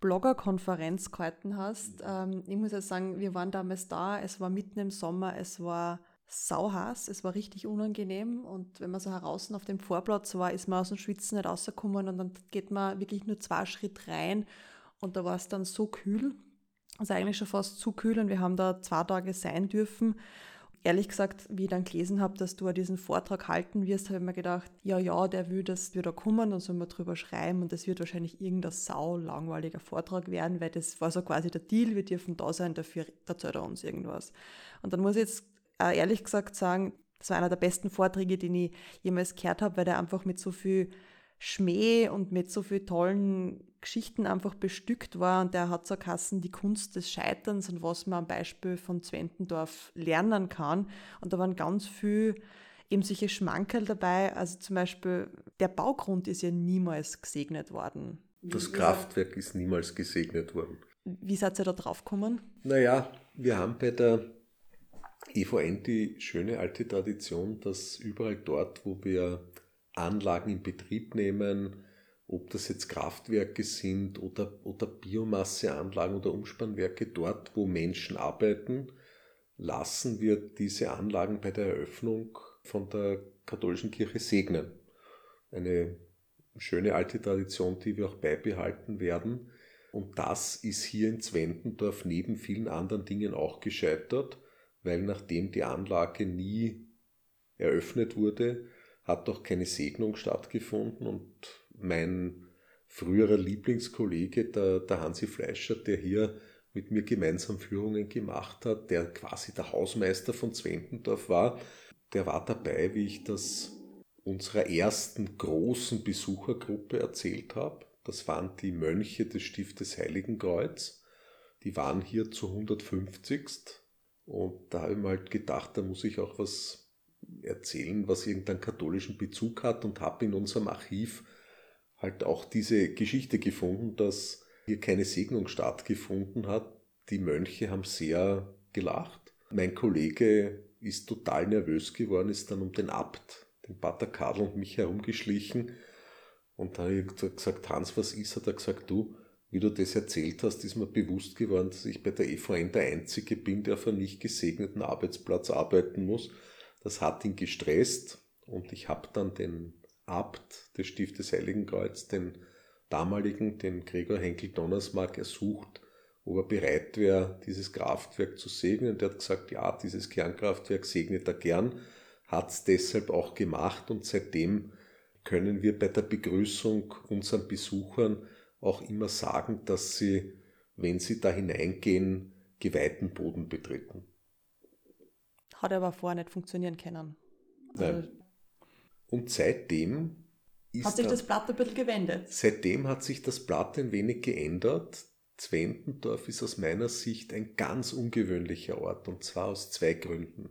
Bloggerkonferenz gehalten hast, ähm, ich muss ja sagen, wir waren damals da, es war mitten im Sommer, es war sauhaß, es war richtig unangenehm und wenn man so heraus auf dem Vorplatz war, ist man aus dem Schwitzen nicht rausgekommen und dann geht man wirklich nur zwei Schritt rein und da war es dann so kühl also eigentlich schon fast zu kühl und wir haben da zwei Tage sein dürfen. Ehrlich gesagt, wie ich dann gelesen habe, dass du diesen Vortrag halten wirst, habe ich mir gedacht, ja, ja, der will das wieder kommen, dann sollen wir drüber schreiben und das wird wahrscheinlich irgendein sau langweiliger Vortrag werden, weil das war so quasi der Deal, wir dürfen da sein, dafür erzählt er uns irgendwas. Und dann muss ich jetzt ehrlich gesagt sagen, das war einer der besten Vorträge, den ich jemals gehört habe, weil der einfach mit so viel Schmäh und mit so vielen tollen Geschichten einfach bestückt war und der hat so Kassen die Kunst des Scheiterns und was man am Beispiel von Zwentendorf lernen kann. Und da waren ganz viel eben solche Schmankerl dabei. Also zum Beispiel, der Baugrund ist ja niemals gesegnet worden. Das Kraftwerk ist niemals gesegnet worden. Wie seid ihr da drauf gekommen? Naja, wir haben bei der EVN die schöne alte Tradition, dass überall dort, wo wir Anlagen in Betrieb nehmen, ob das jetzt Kraftwerke sind oder, oder Biomasseanlagen oder Umspannwerke, dort wo Menschen arbeiten, lassen wir diese Anlagen bei der Eröffnung von der katholischen Kirche segnen. Eine schöne alte Tradition, die wir auch beibehalten werden. Und das ist hier in Zwentendorf neben vielen anderen Dingen auch gescheitert, weil nachdem die Anlage nie eröffnet wurde, hat auch keine Segnung stattgefunden und mein früherer Lieblingskollege, der, der Hansi Fleischer, der hier mit mir gemeinsam Führungen gemacht hat, der quasi der Hausmeister von Zwentendorf war, der war dabei, wie ich das unserer ersten großen Besuchergruppe erzählt habe. Das waren die Mönche des Stiftes Heiligenkreuz. Die waren hier zu 150. Und da habe ich mir halt gedacht, da muss ich auch was erzählen, was irgendeinen katholischen Bezug hat und habe in unserem Archiv halt auch diese Geschichte gefunden, dass hier keine Segnung stattgefunden hat. Die Mönche haben sehr gelacht. Mein Kollege ist total nervös geworden, ist dann um den Abt, den Pater Karl und mich herumgeschlichen. Und da habe ich gesagt, Hans, was ist? Hat er gesagt, du, wie du das erzählt hast, ist mir bewusst geworden, dass ich bei der EVN der Einzige bin, der auf einem nicht gesegneten Arbeitsplatz arbeiten muss. Das hat ihn gestresst und ich habe dann den Abt des Stiftes Heiligenkreuz, den damaligen, den Gregor Henkel Donnersmark, ersucht, ob er bereit wäre, dieses Kraftwerk zu segnen. Der hat gesagt, ja, dieses Kernkraftwerk segnet er gern, hat es deshalb auch gemacht und seitdem können wir bei der Begrüßung unseren Besuchern auch immer sagen, dass sie, wenn sie da hineingehen, geweihten Boden betreten. Hat aber vorher nicht funktionieren können. Also Nein. Und seitdem hat sich das Blatt ein bisschen gewendet? Seitdem hat sich das Blatt ein wenig geändert. Zwentendorf ist aus meiner Sicht ein ganz ungewöhnlicher Ort und zwar aus zwei Gründen.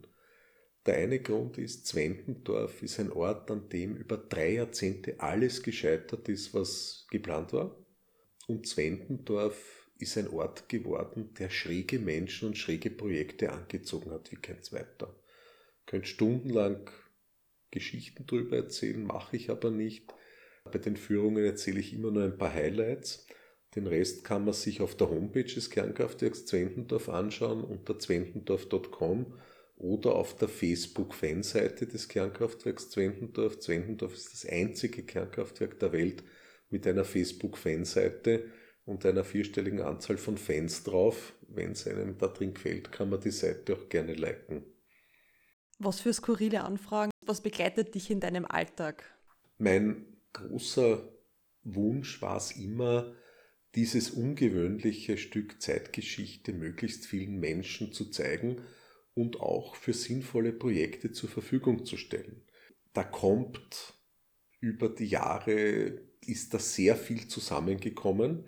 Der eine Grund ist, Zwentendorf ist ein Ort, an dem über drei Jahrzehnte alles gescheitert ist, was geplant war. Und Zwentendorf ist ein Ort geworden, der schräge Menschen und schräge Projekte angezogen hat wie kein zweiter. Ich könnte stundenlang Geschichten darüber erzählen, mache ich aber nicht. Bei den Führungen erzähle ich immer nur ein paar Highlights. Den Rest kann man sich auf der Homepage des Kernkraftwerks Zwentendorf anschauen unter zwentendorf.com oder auf der Facebook-Fanseite des Kernkraftwerks Zwentendorf. Zwentendorf ist das einzige Kernkraftwerk der Welt mit einer Facebook-Fanseite und einer vierstelligen Anzahl von Fans drauf. Wenn es einem da drin gefällt, kann man die Seite auch gerne liken. Was für skurrile Anfragen, was begleitet dich in deinem Alltag? Mein großer Wunsch war es immer, dieses ungewöhnliche Stück Zeitgeschichte möglichst vielen Menschen zu zeigen und auch für sinnvolle Projekte zur Verfügung zu stellen. Da kommt über die Jahre, ist da sehr viel zusammengekommen.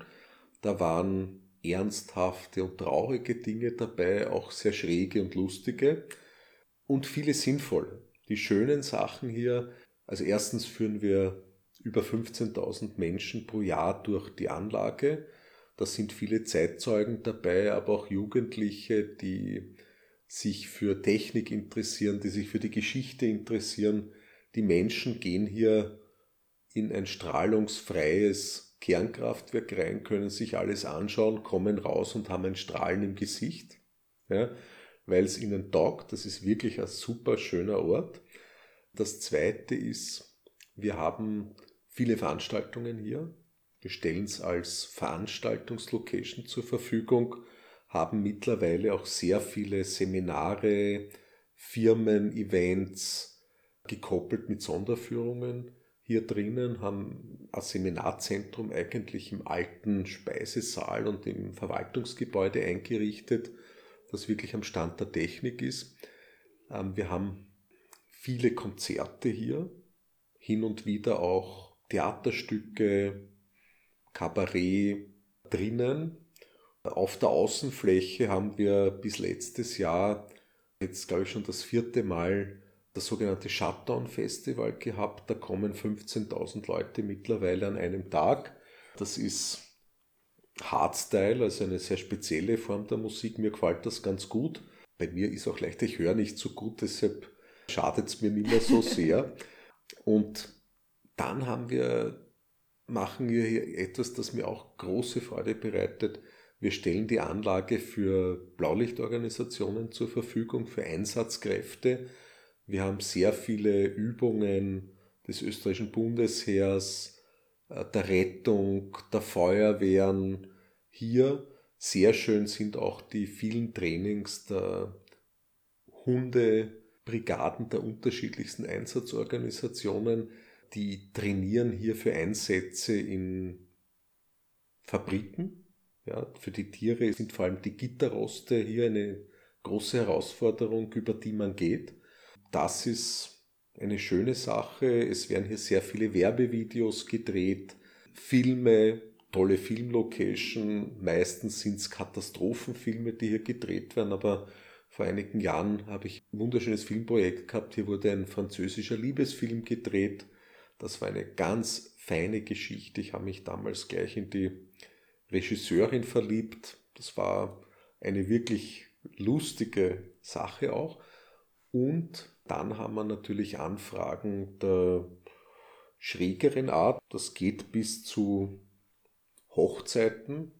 Da waren ernsthafte und traurige Dinge dabei, auch sehr schräge und lustige und viele sinnvolle. Die schönen Sachen hier, also erstens führen wir über 15.000 Menschen pro Jahr durch die Anlage. Da sind viele Zeitzeugen dabei, aber auch Jugendliche, die sich für Technik interessieren, die sich für die Geschichte interessieren. Die Menschen gehen hier in ein strahlungsfreies Kernkraftwerk rein, können sich alles anschauen, kommen raus und haben ein Strahlen im Gesicht, ja, weil es ihnen taugt. Das ist wirklich ein super schöner Ort. Das zweite ist, wir haben viele Veranstaltungen hier. Wir stellen es als Veranstaltungslocation zur Verfügung haben mittlerweile auch sehr viele Seminare, Firmen, Events gekoppelt mit Sonderführungen hier drinnen, haben ein Seminarzentrum eigentlich im alten Speisesaal und im Verwaltungsgebäude eingerichtet, das wirklich am Stand der Technik ist. Ähm, wir haben viele Konzerte hier, hin und wieder auch Theaterstücke, Kabarett drinnen, auf der Außenfläche haben wir bis letztes Jahr, jetzt glaube ich schon das vierte Mal, das sogenannte Shutdown Festival gehabt. Da kommen 15.000 Leute mittlerweile an einem Tag. Das ist Hardstyle, also eine sehr spezielle Form der Musik. Mir gefällt das ganz gut. Bei mir ist auch leicht, ich höre nicht so gut, deshalb schadet es mir nicht mehr so sehr. Und dann haben wir, machen wir hier etwas, das mir auch große Freude bereitet. Wir stellen die Anlage für Blaulichtorganisationen zur Verfügung, für Einsatzkräfte. Wir haben sehr viele Übungen des österreichischen Bundesheers, äh, der Rettung, der Feuerwehren hier. Sehr schön sind auch die vielen Trainings der Hundebrigaden der unterschiedlichsten Einsatzorganisationen, die trainieren hier für Einsätze in Fabriken, ja, für die Tiere sind vor allem die Gitterroste hier eine große Herausforderung, über die man geht. Das ist eine schöne Sache. Es werden hier sehr viele Werbevideos gedreht, Filme, tolle Filmlocation. Meistens sind es Katastrophenfilme, die hier gedreht werden, aber vor einigen Jahren habe ich ein wunderschönes Filmprojekt gehabt. Hier wurde ein französischer Liebesfilm gedreht. Das war eine ganz feine Geschichte. Ich habe mich damals gleich in die Regisseurin verliebt. Das war eine wirklich lustige Sache auch. Und dann haben wir natürlich Anfragen der schrägeren Art. Das geht bis zu Hochzeiten.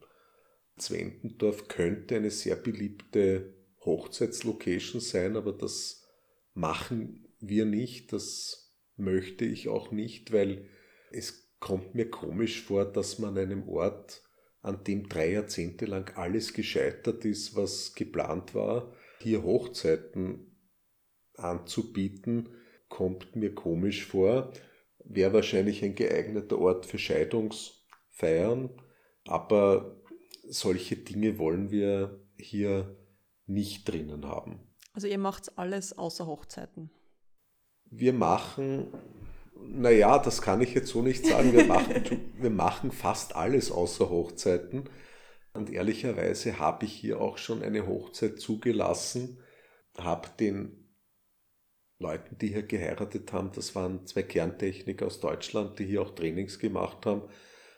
Zwentendorf könnte eine sehr beliebte Hochzeitslocation sein, aber das machen wir nicht. Das möchte ich auch nicht, weil es kommt mir komisch vor, dass man einem Ort an dem drei Jahrzehnte lang alles gescheitert ist, was geplant war, hier Hochzeiten anzubieten, kommt mir komisch vor. Wäre wahrscheinlich ein geeigneter Ort für Scheidungsfeiern, aber solche Dinge wollen wir hier nicht drinnen haben. Also ihr macht alles außer Hochzeiten? Wir machen naja, das kann ich jetzt so nicht sagen. Wir machen, wir machen fast alles außer Hochzeiten. Und ehrlicherweise habe ich hier auch schon eine Hochzeit zugelassen, habe den Leuten, die hier geheiratet haben, das waren zwei Kerntechniker aus Deutschland, die hier auch Trainings gemacht haben,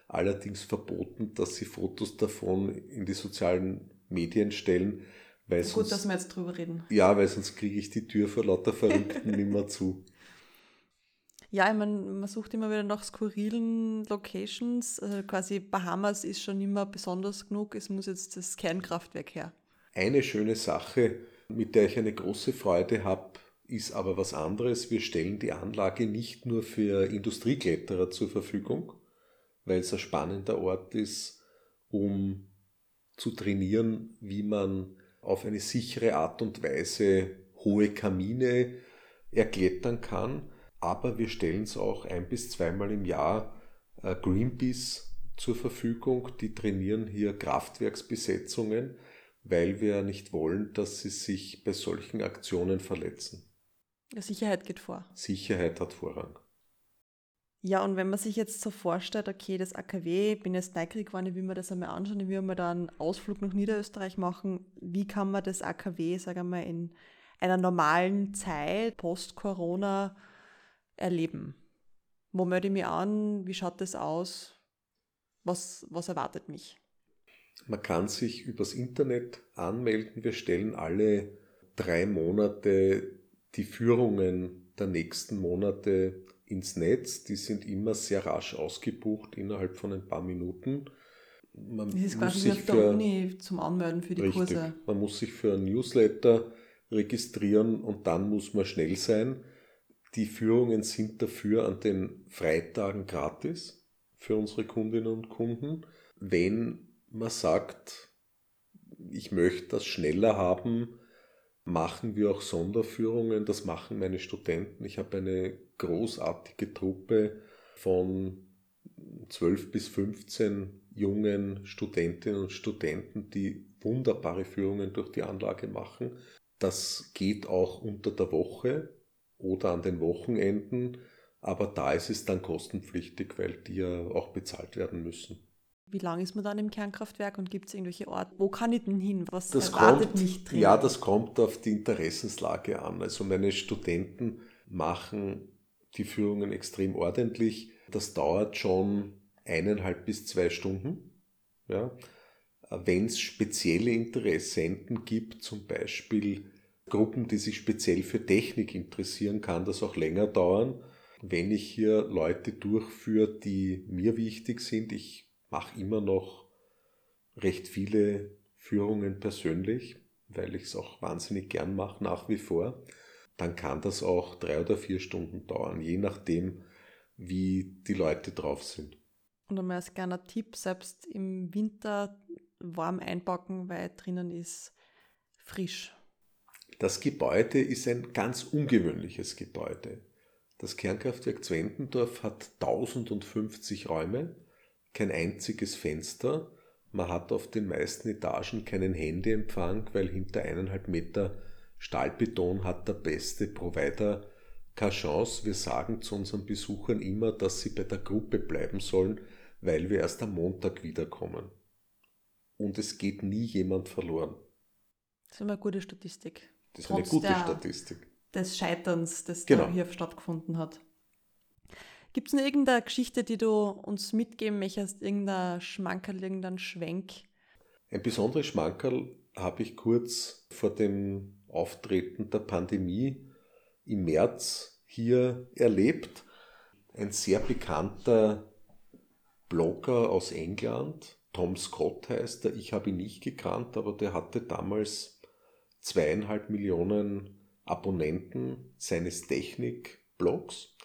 allerdings verboten, dass sie Fotos davon in die sozialen Medien stellen. Weil Gut, sonst, dass wir jetzt drüber reden. Ja, weil sonst kriege ich die Tür vor lauter Verrückten nicht mehr zu. Ja, ich meine, man sucht immer wieder nach skurrilen Locations. Also quasi Bahamas ist schon immer besonders genug. Es muss jetzt das Kernkraftwerk her. Eine schöne Sache, mit der ich eine große Freude habe, ist aber was anderes. Wir stellen die Anlage nicht nur für Industriekletterer zur Verfügung, weil es ein spannender Ort ist, um zu trainieren, wie man auf eine sichere Art und Weise hohe Kamine erklettern kann. Aber wir stellen es auch ein bis zweimal im Jahr äh, Greenpeace zur Verfügung. Die trainieren hier Kraftwerksbesetzungen, weil wir nicht wollen, dass sie sich bei solchen Aktionen verletzen. Sicherheit geht vor. Sicherheit hat Vorrang. Ja, und wenn man sich jetzt so vorstellt, okay, das AKW, ich bin jetzt neugierig geworden, ich will mir das einmal anschauen, ich will mir da einen Ausflug nach Niederösterreich machen. Wie kann man das AKW, sagen wir mal, in einer normalen Zeit, post-Corona, erleben? Wo melde ich mich an? Wie schaut das aus? Was, was erwartet mich? Man kann sich übers Internet anmelden. Wir stellen alle drei Monate die Führungen der nächsten Monate ins Netz. Die sind immer sehr rasch ausgebucht, innerhalb von ein paar Minuten. Man das ist quasi auf der Uni zum Anmelden für die richtig, Kurse. Man muss sich für ein Newsletter registrieren und dann muss man schnell sein. Die Führungen sind dafür an den Freitagen gratis für unsere Kundinnen und Kunden. Wenn man sagt, ich möchte das schneller haben, machen wir auch Sonderführungen. Das machen meine Studenten. Ich habe eine großartige Truppe von 12 bis 15 jungen Studentinnen und Studenten, die wunderbare Führungen durch die Anlage machen. Das geht auch unter der Woche oder an den Wochenenden, aber da ist es dann kostenpflichtig, weil die ja auch bezahlt werden müssen. Wie lange ist man dann im Kernkraftwerk und gibt es irgendwelche Orte? Wo kann ich denn hin? Was das erwartet kommt, mich drin? Ja, das kommt auf die Interessenslage an. Also meine Studenten machen die Führungen extrem ordentlich. Das dauert schon eineinhalb bis zwei Stunden. Ja. Wenn es spezielle Interessenten gibt, zum Beispiel Gruppen, die sich speziell für Technik interessieren, kann das auch länger dauern. Wenn ich hier Leute durchführe, die mir wichtig sind, ich mache immer noch recht viele Führungen persönlich, weil ich es auch wahnsinnig gern mache nach wie vor, dann kann das auch drei oder vier Stunden dauern, je nachdem, wie die Leute drauf sind. Und einmal als kleiner Tipp, selbst im Winter warm einpacken, weil drinnen ist frisch. Das Gebäude ist ein ganz ungewöhnliches Gebäude. Das Kernkraftwerk Zwentendorf hat 1050 Räume kein einziges Fenster. Man hat auf den meisten Etagen keinen Handyempfang, weil hinter eineinhalb Meter Stahlbeton hat der beste Provider keine Chance. Wir sagen zu unseren Besuchern immer, dass sie bei der Gruppe bleiben sollen, weil wir erst am Montag wiederkommen. Und es geht nie jemand verloren. Das ist eine gute Statistik. Das ist Trotz eine gute der, Statistik. Des Scheiterns, das genau. da hier stattgefunden hat. Gibt es noch irgendeine Geschichte, die du uns mitgeben möchtest? Irgendein Schmankerl, irgendein Schwenk? Ein besonderes Schmankerl habe ich kurz vor dem Auftreten der Pandemie im März hier erlebt. Ein sehr bekannter Blogger aus England, Tom Scott heißt er, ich habe ihn nicht gekannt, aber der hatte damals zweieinhalb Millionen Abonnenten seines Technik-Blogs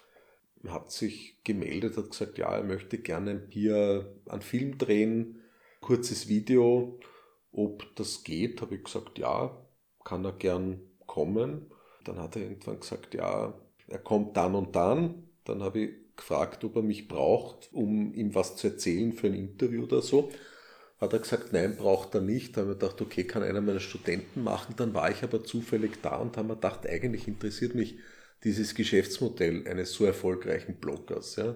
hat sich gemeldet, hat gesagt, ja, er möchte gerne hier einen Film drehen, kurzes Video, ob das geht. Habe ich gesagt, ja, kann er gern kommen. Dann hat er irgendwann gesagt, ja, er kommt dann und dann. Dann habe ich gefragt, ob er mich braucht, um ihm was zu erzählen für ein Interview oder so. Hat er gesagt, nein, braucht er nicht. Da habe ich gedacht, okay, kann einer meiner Studenten machen. Dann war ich aber zufällig da und habe mir gedacht, eigentlich interessiert mich dieses Geschäftsmodell eines so erfolgreichen Bloggers. Ja.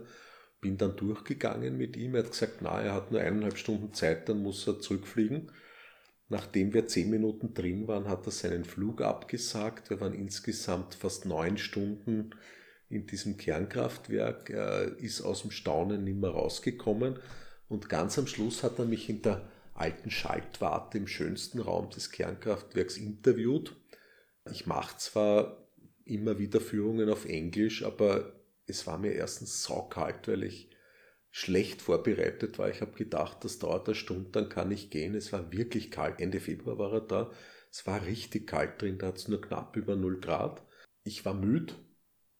Bin dann durchgegangen mit ihm. Er hat gesagt, na, er hat nur eineinhalb Stunden Zeit, dann muss er zurückfliegen. Nachdem wir zehn Minuten drin waren, hat er seinen Flug abgesagt. Wir waren insgesamt fast neun Stunden in diesem Kernkraftwerk. Er ist aus dem Staunen nicht mehr rausgekommen. Und ganz am Schluss hat er mich in der alten Schaltwarte im schönsten Raum des Kernkraftwerks interviewt. Ich mache zwar immer wieder Führungen auf Englisch, aber es war mir erstens saukalt, weil ich schlecht vorbereitet war. Ich habe gedacht, das dauert eine Stunde, dann kann ich gehen. Es war wirklich kalt. Ende Februar war er da. Es war richtig kalt drin, da hat es nur knapp über 0 Grad. Ich war müde.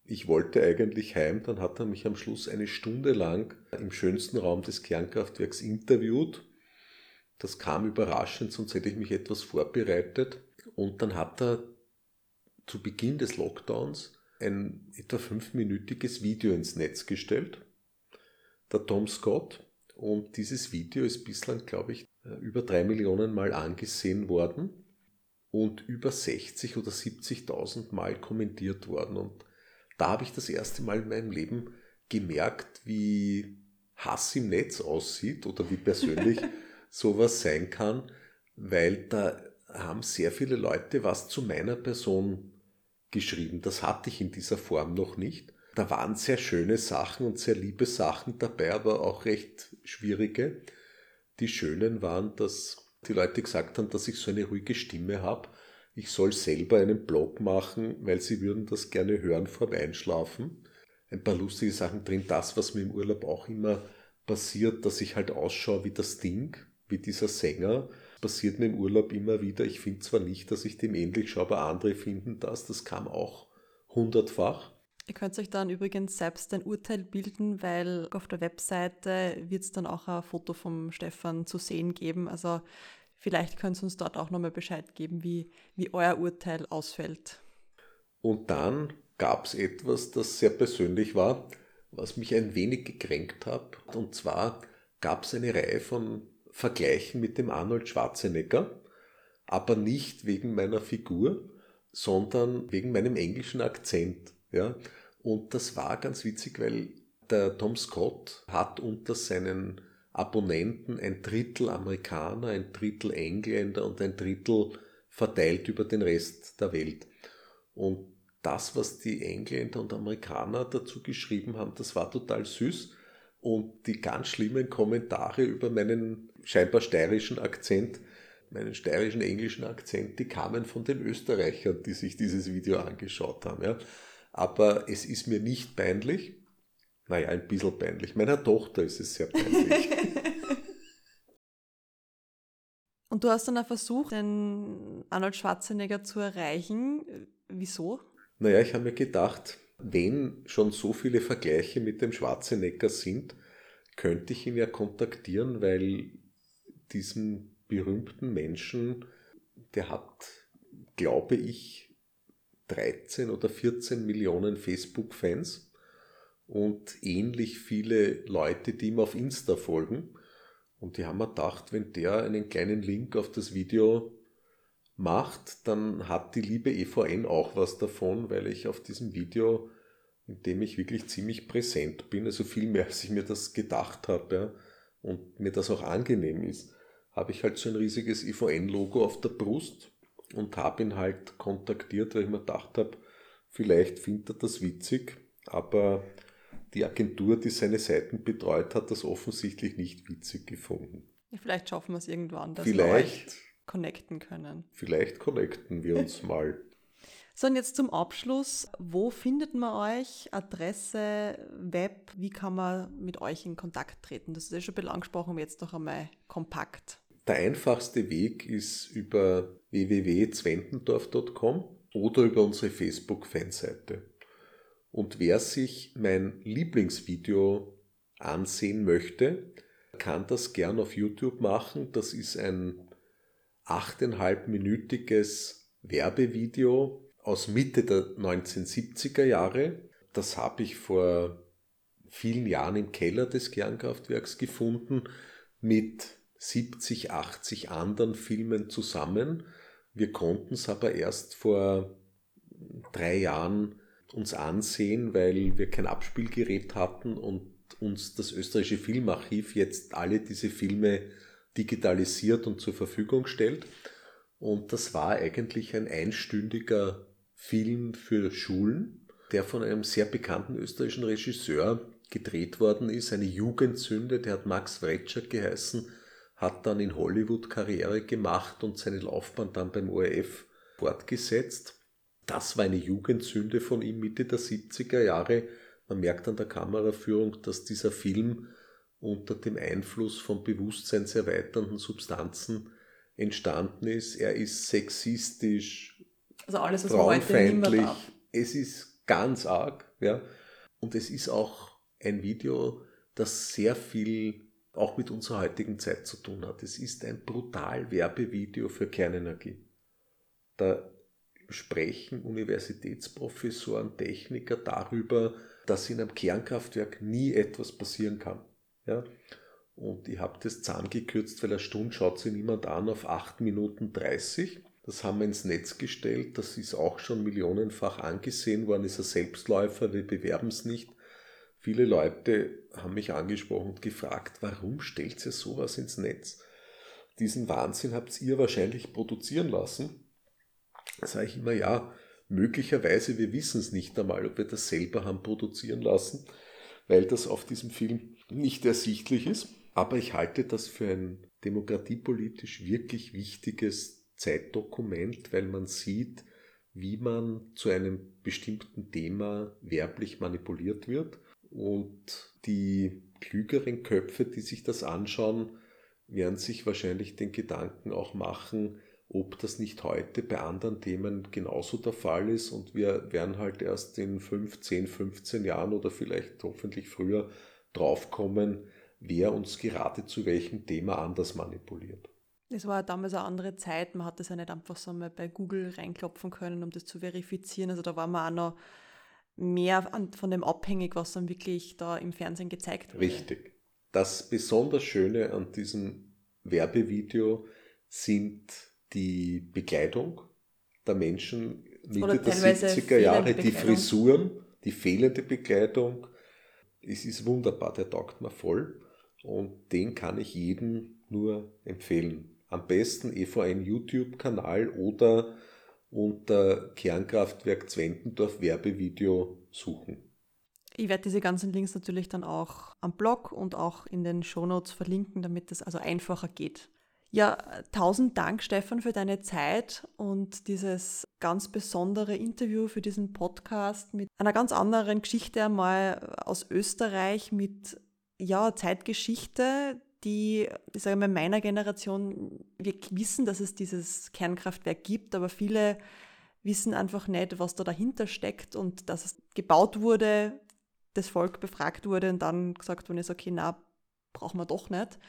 Ich wollte eigentlich heim, dann hat er mich am Schluss eine Stunde lang im schönsten Raum des Kernkraftwerks interviewt. Das kam überraschend, sonst hätte ich mich etwas vorbereitet. Und dann hat er zu Beginn des Lockdowns ein etwa fünfminütiges Video ins Netz gestellt, der Tom Scott. Und dieses Video ist bislang, glaube ich, über drei Millionen Mal angesehen worden und über 60 oder 70.000 Mal kommentiert worden. Und da habe ich das erste Mal in meinem Leben gemerkt, wie Hass im Netz aussieht oder wie persönlich sowas sein kann, weil da haben sehr viele Leute was zu meiner Person geschrieben. Das hatte ich in dieser Form noch nicht. Da waren sehr schöne Sachen und sehr liebe Sachen dabei, aber auch recht schwierige. Die schönen waren, dass die Leute gesagt haben, dass ich so eine ruhige Stimme habe. Ich soll selber einen Blog machen, weil sie würden das gerne hören vorm Einschlafen. Ein paar lustige Sachen drin. Das, was mir im Urlaub auch immer passiert, dass ich halt ausschaue wie das Ding, wie dieser Sänger passiert mir im Urlaub immer wieder. Ich finde zwar nicht, dass ich dem ähnlich schaue, aber andere finden das. Das kam auch hundertfach. Ihr könnt euch dann übrigens selbst ein Urteil bilden, weil auf der Webseite wird es dann auch ein Foto vom Stefan zu sehen geben. Also vielleicht könnt ihr uns dort auch nochmal Bescheid geben, wie, wie euer Urteil ausfällt. Und dann gab es etwas, das sehr persönlich war, was mich ein wenig gekränkt hat. Und zwar gab es eine Reihe von vergleichen mit dem Arnold Schwarzenegger, aber nicht wegen meiner Figur, sondern wegen meinem englischen Akzent. Ja? Und das war ganz witzig, weil der Tom Scott hat unter seinen Abonnenten ein Drittel Amerikaner, ein Drittel Engländer und ein Drittel verteilt über den Rest der Welt. Und das, was die Engländer und Amerikaner dazu geschrieben haben, das war total süß. Und die ganz schlimmen Kommentare über meinen scheinbar steirischen Akzent, meinen steirischen englischen Akzent, die kamen von den Österreichern, die sich dieses Video angeschaut haben. Ja. Aber es ist mir nicht peinlich. Naja, ein bisschen peinlich. Meiner Tochter ist es sehr peinlich. Und du hast dann auch versucht, den Arnold Schwarzenegger zu erreichen. Wieso? Naja, ich habe mir gedacht, wenn schon so viele Vergleiche mit dem Schwarzenegger sind, könnte ich ihn ja kontaktieren, weil diesen berühmten Menschen, der hat, glaube ich, 13 oder 14 Millionen Facebook-Fans und ähnlich viele Leute, die ihm auf Insta folgen. Und die haben mir gedacht, wenn der einen kleinen Link auf das Video macht, dann hat die liebe EVN auch was davon, weil ich auf diesem Video, in dem ich wirklich ziemlich präsent bin, also viel mehr als ich mir das gedacht habe, ja, und mir das auch angenehm ist, habe ich halt so ein riesiges IVN-Logo auf der Brust und habe ihn halt kontaktiert, weil ich mir gedacht habe, vielleicht findet er das witzig, aber die Agentur, die seine Seiten betreut, hat das offensichtlich nicht witzig gefunden. Vielleicht schaffen wir es irgendwann, dass vielleicht, connecten können. Vielleicht connecten wir uns mal. So, und jetzt zum Abschluss. Wo findet man euch? Adresse, Web? Wie kann man mit euch in Kontakt treten? Das ist ja schon ein bisschen angesprochen, aber jetzt noch einmal kompakt. Der einfachste Weg ist über www.zwentendorf.com oder über unsere Facebook-Fanseite. Und wer sich mein Lieblingsvideo ansehen möchte, kann das gern auf YouTube machen. Das ist ein achteinhalbminütiges Werbevideo aus Mitte der 1970er Jahre. Das habe ich vor vielen Jahren im Keller des Kernkraftwerks gefunden mit 70, 80 anderen Filmen zusammen. Wir konnten es aber erst vor drei Jahren uns ansehen, weil wir kein Abspielgerät hatten und uns das österreichische Filmarchiv jetzt alle diese Filme digitalisiert und zur Verfügung stellt. Und das war eigentlich ein einstündiger Film für Schulen, der von einem sehr bekannten österreichischen Regisseur gedreht worden ist, eine Jugendsünde, der hat Max Fretscher geheißen, hat dann in Hollywood Karriere gemacht und seine Laufbahn dann beim ORF fortgesetzt. Das war eine Jugendsünde von ihm Mitte der 70er Jahre. Man merkt an der Kameraführung, dass dieser Film unter dem Einfluss von bewusstseinserweiternden Substanzen entstanden ist. Er ist sexistisch, also alles, was frauenfeindlich. Es ist ganz arg, ja. Und es ist auch ein Video, das sehr viel auch mit unserer heutigen Zeit zu tun hat. Es ist ein brutal Werbevideo für Kernenergie. Da sprechen Universitätsprofessoren, Techniker darüber, dass in einem Kernkraftwerk nie etwas passieren kann. Ja? Und ich habe das zusammengekürzt, weil eine Stunde schaut sich niemand an auf 8 Minuten 30. Das haben wir ins Netz gestellt. Das ist auch schon millionenfach angesehen worden. Ist ein Selbstläufer. Wir bewerben es nicht. Viele Leute haben mich angesprochen und gefragt, warum stellt ihr sowas ins Netz? Diesen Wahnsinn habt ihr wahrscheinlich produzieren lassen. Da sage ich immer, ja, möglicherweise, wir wissen es nicht einmal, ob wir das selber haben produzieren lassen, weil das auf diesem Film nicht ersichtlich ist. Aber ich halte das für ein demokratiepolitisch wirklich wichtiges Zeitdokument, weil man sieht, wie man zu einem bestimmten Thema werblich manipuliert wird und die klügeren Köpfe, die sich das anschauen, werden sich wahrscheinlich den Gedanken auch machen, ob das nicht heute bei anderen Themen genauso der Fall ist und wir werden halt erst in 5, 10, 15 Jahren oder vielleicht hoffentlich früher draufkommen, wer uns gerade zu welchem Thema anders manipuliert. Es war ja damals eine andere Zeit, man hat das ja nicht einfach so mal bei Google reinklopfen können, um das zu verifizieren. Also da war man auch noch mehr von dem abhängig, was dann wirklich da im Fernsehen gezeigt wurde. Richtig. Das besonders Schöne an diesem Werbevideo sind die Bekleidung der Menschen Mitte der 70er Jahre, die Frisuren, die fehlende Bekleidung. Es ist wunderbar, der taugt mir voll und den kann ich jedem nur empfehlen. Am besten EVN YouTube-Kanal oder unter Kernkraftwerk Zwentendorf Werbevideo suchen. Ich werde diese ganzen Links natürlich dann auch am Blog und auch in den Shownotes verlinken, damit es also einfacher geht. Ja, tausend Dank, Stefan, für deine Zeit und dieses ganz besondere Interview für diesen Podcast mit einer ganz anderen Geschichte einmal aus Österreich mit ja, Zeitgeschichte, die, ich sage mal, meiner Generation, wir wissen, dass es dieses Kernkraftwerk gibt, aber viele wissen einfach nicht, was da dahinter steckt und dass es gebaut wurde, das Volk befragt wurde und dann gesagt wurde, okay, na, brauchen wir doch nicht.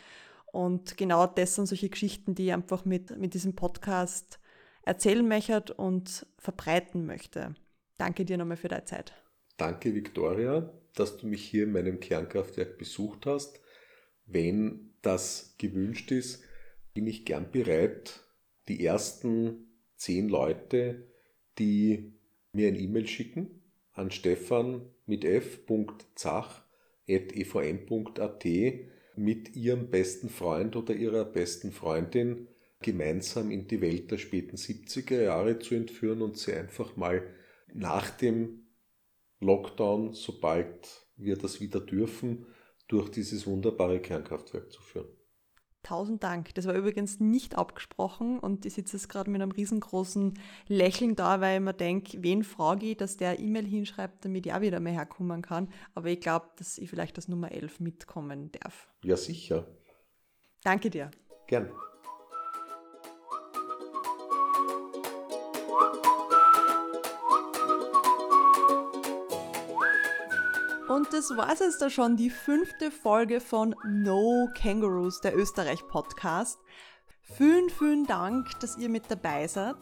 Und genau das sind solche Geschichten, die ich einfach mit, mit diesem Podcast erzählen möchte und verbreiten möchte. Danke dir nochmal für deine Zeit. Danke, Viktoria, dass du mich hier in meinem Kernkraftwerk besucht hast. Wenn das gewünscht ist, bin ich gern bereit, die ersten zehn Leute, die mir ein E-Mail schicken an stefan mit f.zach.evm.at mit ihrem besten Freund oder ihrer besten Freundin gemeinsam in die Welt der späten 70er Jahre zu entführen und sie einfach mal nach dem Lockdown, sobald wir das wieder dürfen, durch dieses wunderbare Kernkraftwerk zu führen. Tausend Dank. Das war übrigens nicht abgesprochen und ich sitze jetzt gerade mit einem riesengroßen Lächeln da, weil ich mir denke, wen frage ich, dass der E-Mail hinschreibt, damit ich auch wieder mehr herkommen kann. Aber ich glaube, dass ich vielleicht das Nummer 11 mitkommen darf. Ja, sicher. Danke dir. Gern. Und das war es jetzt da schon, die fünfte Folge von No Kangaroos, der Österreich-Podcast. Vielen, vielen Dank, dass ihr mit dabei seid.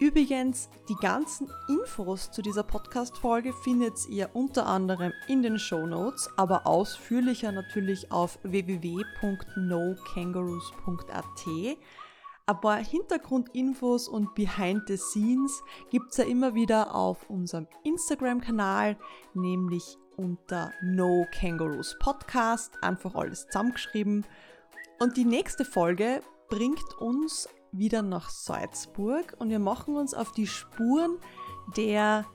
Übrigens, die ganzen Infos zu dieser Podcast-Folge findet ihr unter anderem in den Show Notes, aber ausführlicher natürlich auf www.nokangaroos.at. Ein paar Hintergrundinfos und Behind the Scenes gibt es ja immer wieder auf unserem Instagram-Kanal, nämlich unter No Kangaroos Podcast, einfach alles zusammengeschrieben. Und die nächste Folge bringt uns wieder nach Salzburg und wir machen uns auf die Spuren der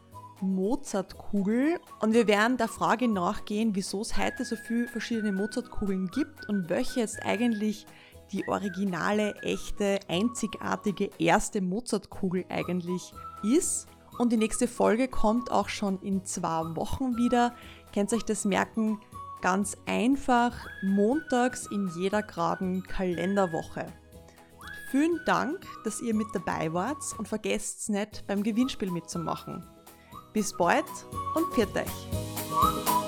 Mozartkugel und wir werden der Frage nachgehen, wieso es heute so viele verschiedene Mozartkugeln gibt und welche jetzt eigentlich die originale, echte, einzigartige erste Mozartkugel eigentlich ist. Und die nächste Folge kommt auch schon in zwei Wochen wieder. Könnt euch das merken? Ganz einfach, montags in jeder geraden Kalenderwoche. Vielen Dank, dass ihr mit dabei wart und vergesst nicht beim Gewinnspiel mitzumachen. Bis bald und pfiat euch!